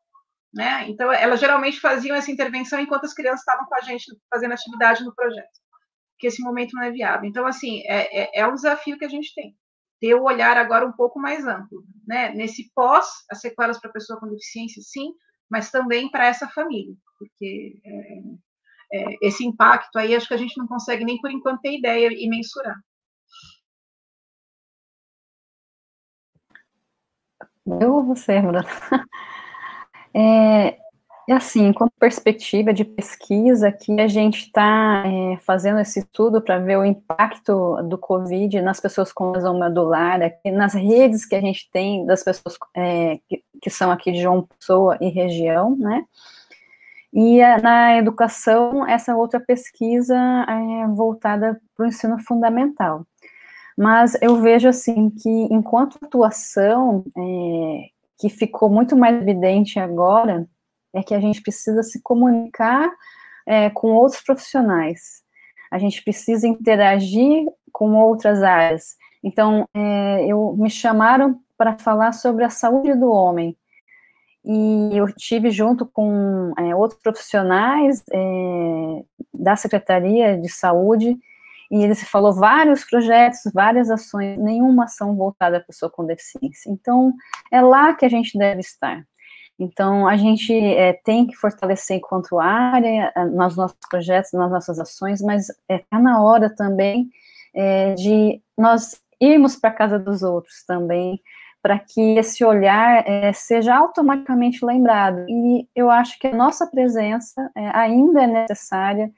Né? Então, elas geralmente faziam essa intervenção enquanto as crianças estavam com a gente fazendo atividade no projeto, que esse momento não é viável. Então, assim, é, é, é o desafio que a gente tem ter o olhar agora um pouco mais amplo, né? Nesse pós, as sequelas para a pessoa com deficiência, sim, mas também para essa família, porque é, é, esse impacto aí acho que a gente não consegue nem por enquanto ter ideia e mensurar. Eu ou você, Bruno? É, e assim, com perspectiva de pesquisa, que a gente está é, fazendo esse estudo para ver o impacto do Covid nas pessoas com lesão medular, nas redes que a gente tem das pessoas é, que, que, são aqui de João Pessoa e região, né? E a, na educação, essa outra pesquisa é voltada para o ensino fundamental. Mas eu vejo assim que enquanto atuação é, que ficou muito mais evidente agora é que a gente precisa se comunicar é, com outros profissionais, a gente precisa interagir com outras áreas. Então, é, eu me chamaram para falar sobre a saúde do homem, e eu tive junto com é, outros profissionais é, da Secretaria de Saúde, e ele se falou vários projetos, várias ações, nenhuma ação voltada à pessoa com deficiência. Então, é lá que a gente deve estar. Então, a gente é, tem que fortalecer enquanto área, eh, nos nossos projetos, nas nossas ações, mas está é, na hora também é, de nós irmos para a casa dos outros também, para que esse olhar seja automaticamente lembrado. E eu acho que a nossa presença ainda é necessária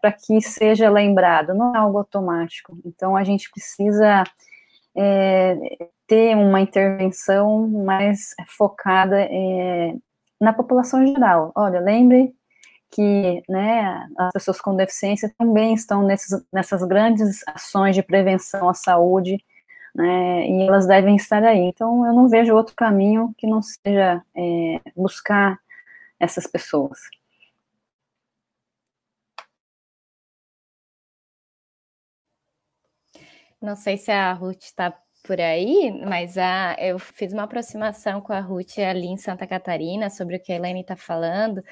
para que seja lembrado, não é algo automático. Então, a gente precisa é, ter uma intervenção mais focada é, na população geral. Olha, lembre que né, as pessoas com deficiência também estão nesses, nessas grandes ações de prevenção à saúde, né, e elas devem estar aí. Então, eu não vejo outro caminho que não seja é, buscar essas pessoas. Não sei se a Ruth está por aí, mas a, eu fiz uma aproximação com a Ruth ali em Santa Catarina sobre o que a Elaine está falando,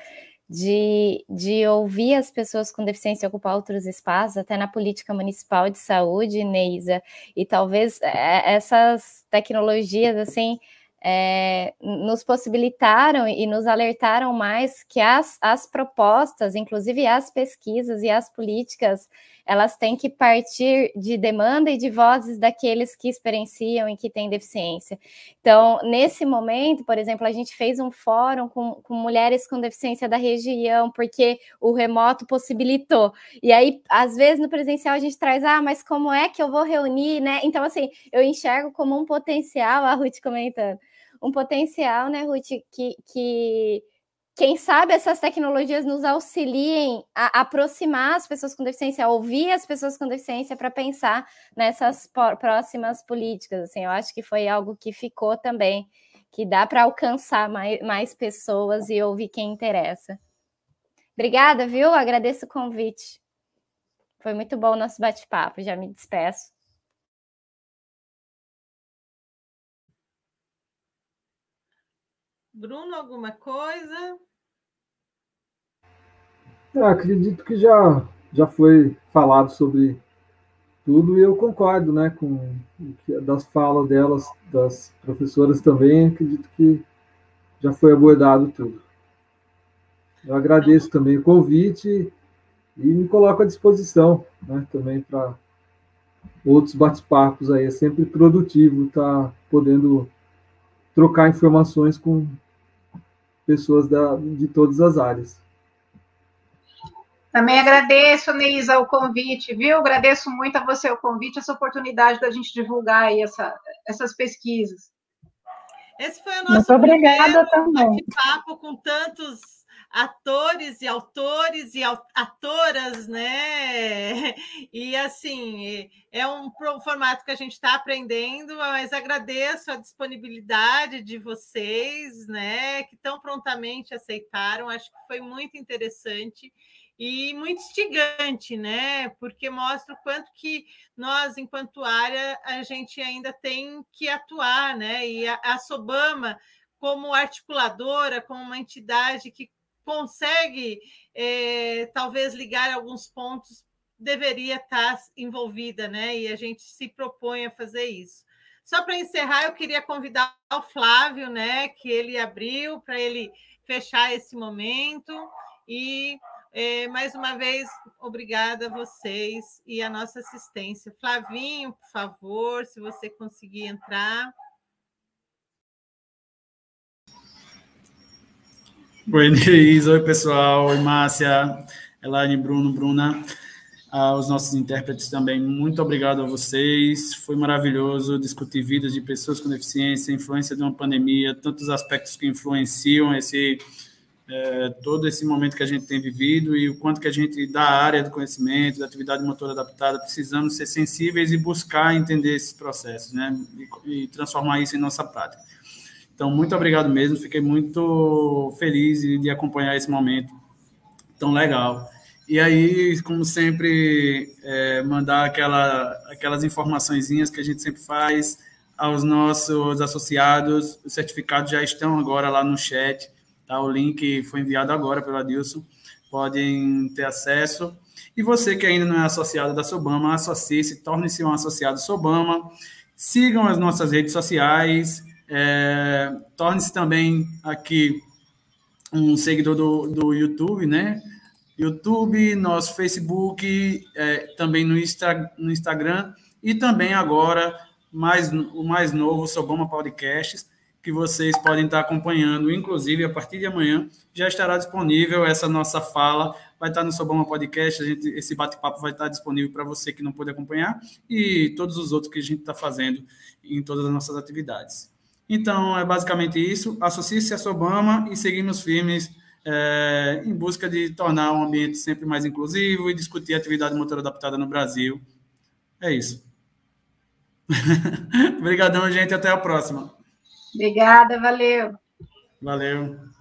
de, de ouvir as pessoas com deficiência ocupar outros espaços, até na política municipal de saúde, Neisa, e talvez é, essas tecnologias, assim, é, nos possibilitaram e nos alertaram mais que as, as propostas, inclusive as pesquisas e as políticas, elas têm que partir de demanda e de vozes daqueles que experienciam e que têm deficiência. Então, nesse momento, por exemplo, a gente fez um fórum com, com mulheres com deficiência da região, porque o remoto possibilitou. E aí, às vezes, no presencial, a gente traz, ah, mas como é que eu vou reunir, né? Então, assim, eu enxergo como um potencial, a Ruth comentando um potencial, né, Ruth, que, que quem sabe essas tecnologias nos auxiliem a aproximar as pessoas com deficiência, a ouvir as pessoas com deficiência para pensar nessas próximas políticas. Assim, eu acho que foi algo que ficou também, que dá para alcançar mais, mais pessoas e ouvir quem interessa. Obrigada, viu? Agradeço o convite. Foi muito bom o nosso bate-papo. Já me despeço. Bruno, alguma coisa? Eu acredito que já, já foi falado sobre tudo e eu concordo né, com das falas delas, das professoras também, acredito que já foi abordado tudo. Eu agradeço também o convite e me coloco à disposição né, também para outros bate-papos aí. É sempre produtivo estar tá podendo trocar informações com pessoas da, de todas as áreas. Também agradeço, Neisa, o convite, viu? Agradeço muito a você o convite, essa oportunidade da gente divulgar aí essa, essas pesquisas. Esse foi o nosso muito obrigada também. papo com tantos atores e autores e atoras, né? [LAUGHS] E assim, é um formato que a gente está aprendendo, mas agradeço a disponibilidade de vocês, né? Que tão prontamente aceitaram. Acho que foi muito interessante e muito instigante, né? Porque mostra o quanto que nós, enquanto área, a gente ainda tem que atuar, né? E a, a Sobama, como articuladora, como uma entidade que consegue é, talvez ligar alguns pontos, deveria estar envolvida, né? E a gente se propõe a fazer isso. Só para encerrar, eu queria convidar o Flávio, né? Que ele abriu para ele fechar esse momento. E é, mais uma vez, obrigada a vocês e a nossa assistência. Flavinho, por favor, se você conseguir entrar. Oi, Neis. Oi, pessoal. Oi, Márcia, Elaine, Bruno, Bruna. Aos nossos intérpretes também, muito obrigado a vocês. Foi maravilhoso discutir vidas de pessoas com deficiência, influência de uma pandemia, tantos aspectos que influenciam esse é, todo esse momento que a gente tem vivido e o quanto que a gente, da área do conhecimento, da atividade motora adaptada, precisamos ser sensíveis e buscar entender esses processos, né? E, e transformar isso em nossa prática. Então, muito obrigado mesmo. Fiquei muito feliz de acompanhar esse momento tão legal. E aí, como sempre, é, mandar aquela, aquelas informaçõezinhas que a gente sempre faz aos nossos associados. Os certificados já estão agora lá no chat. Tá? O link foi enviado agora pelo Adilson. Podem ter acesso. E você que ainda não é associado da Sobama, associe-se, torne-se um associado Sobama. Sigam as nossas redes sociais, é, Torne-se também aqui um seguidor do, do YouTube, né? YouTube, nosso Facebook, é, também no, Insta, no Instagram e também agora mais, o mais novo Sobama Podcasts, que vocês podem estar acompanhando, inclusive a partir de amanhã já estará disponível essa nossa fala, vai estar no Sobama Podcast, gente, esse bate-papo vai estar disponível para você que não pôde acompanhar e todos os outros que a gente está fazendo em todas as nossas atividades. Então, é basicamente isso. Associe-se a Sobama e seguimos firmes é, em busca de tornar um ambiente sempre mais inclusivo e discutir a atividade motor adaptada no Brasil. É isso. [LAUGHS] Obrigadão, gente. Até a próxima. Obrigada, valeu. Valeu.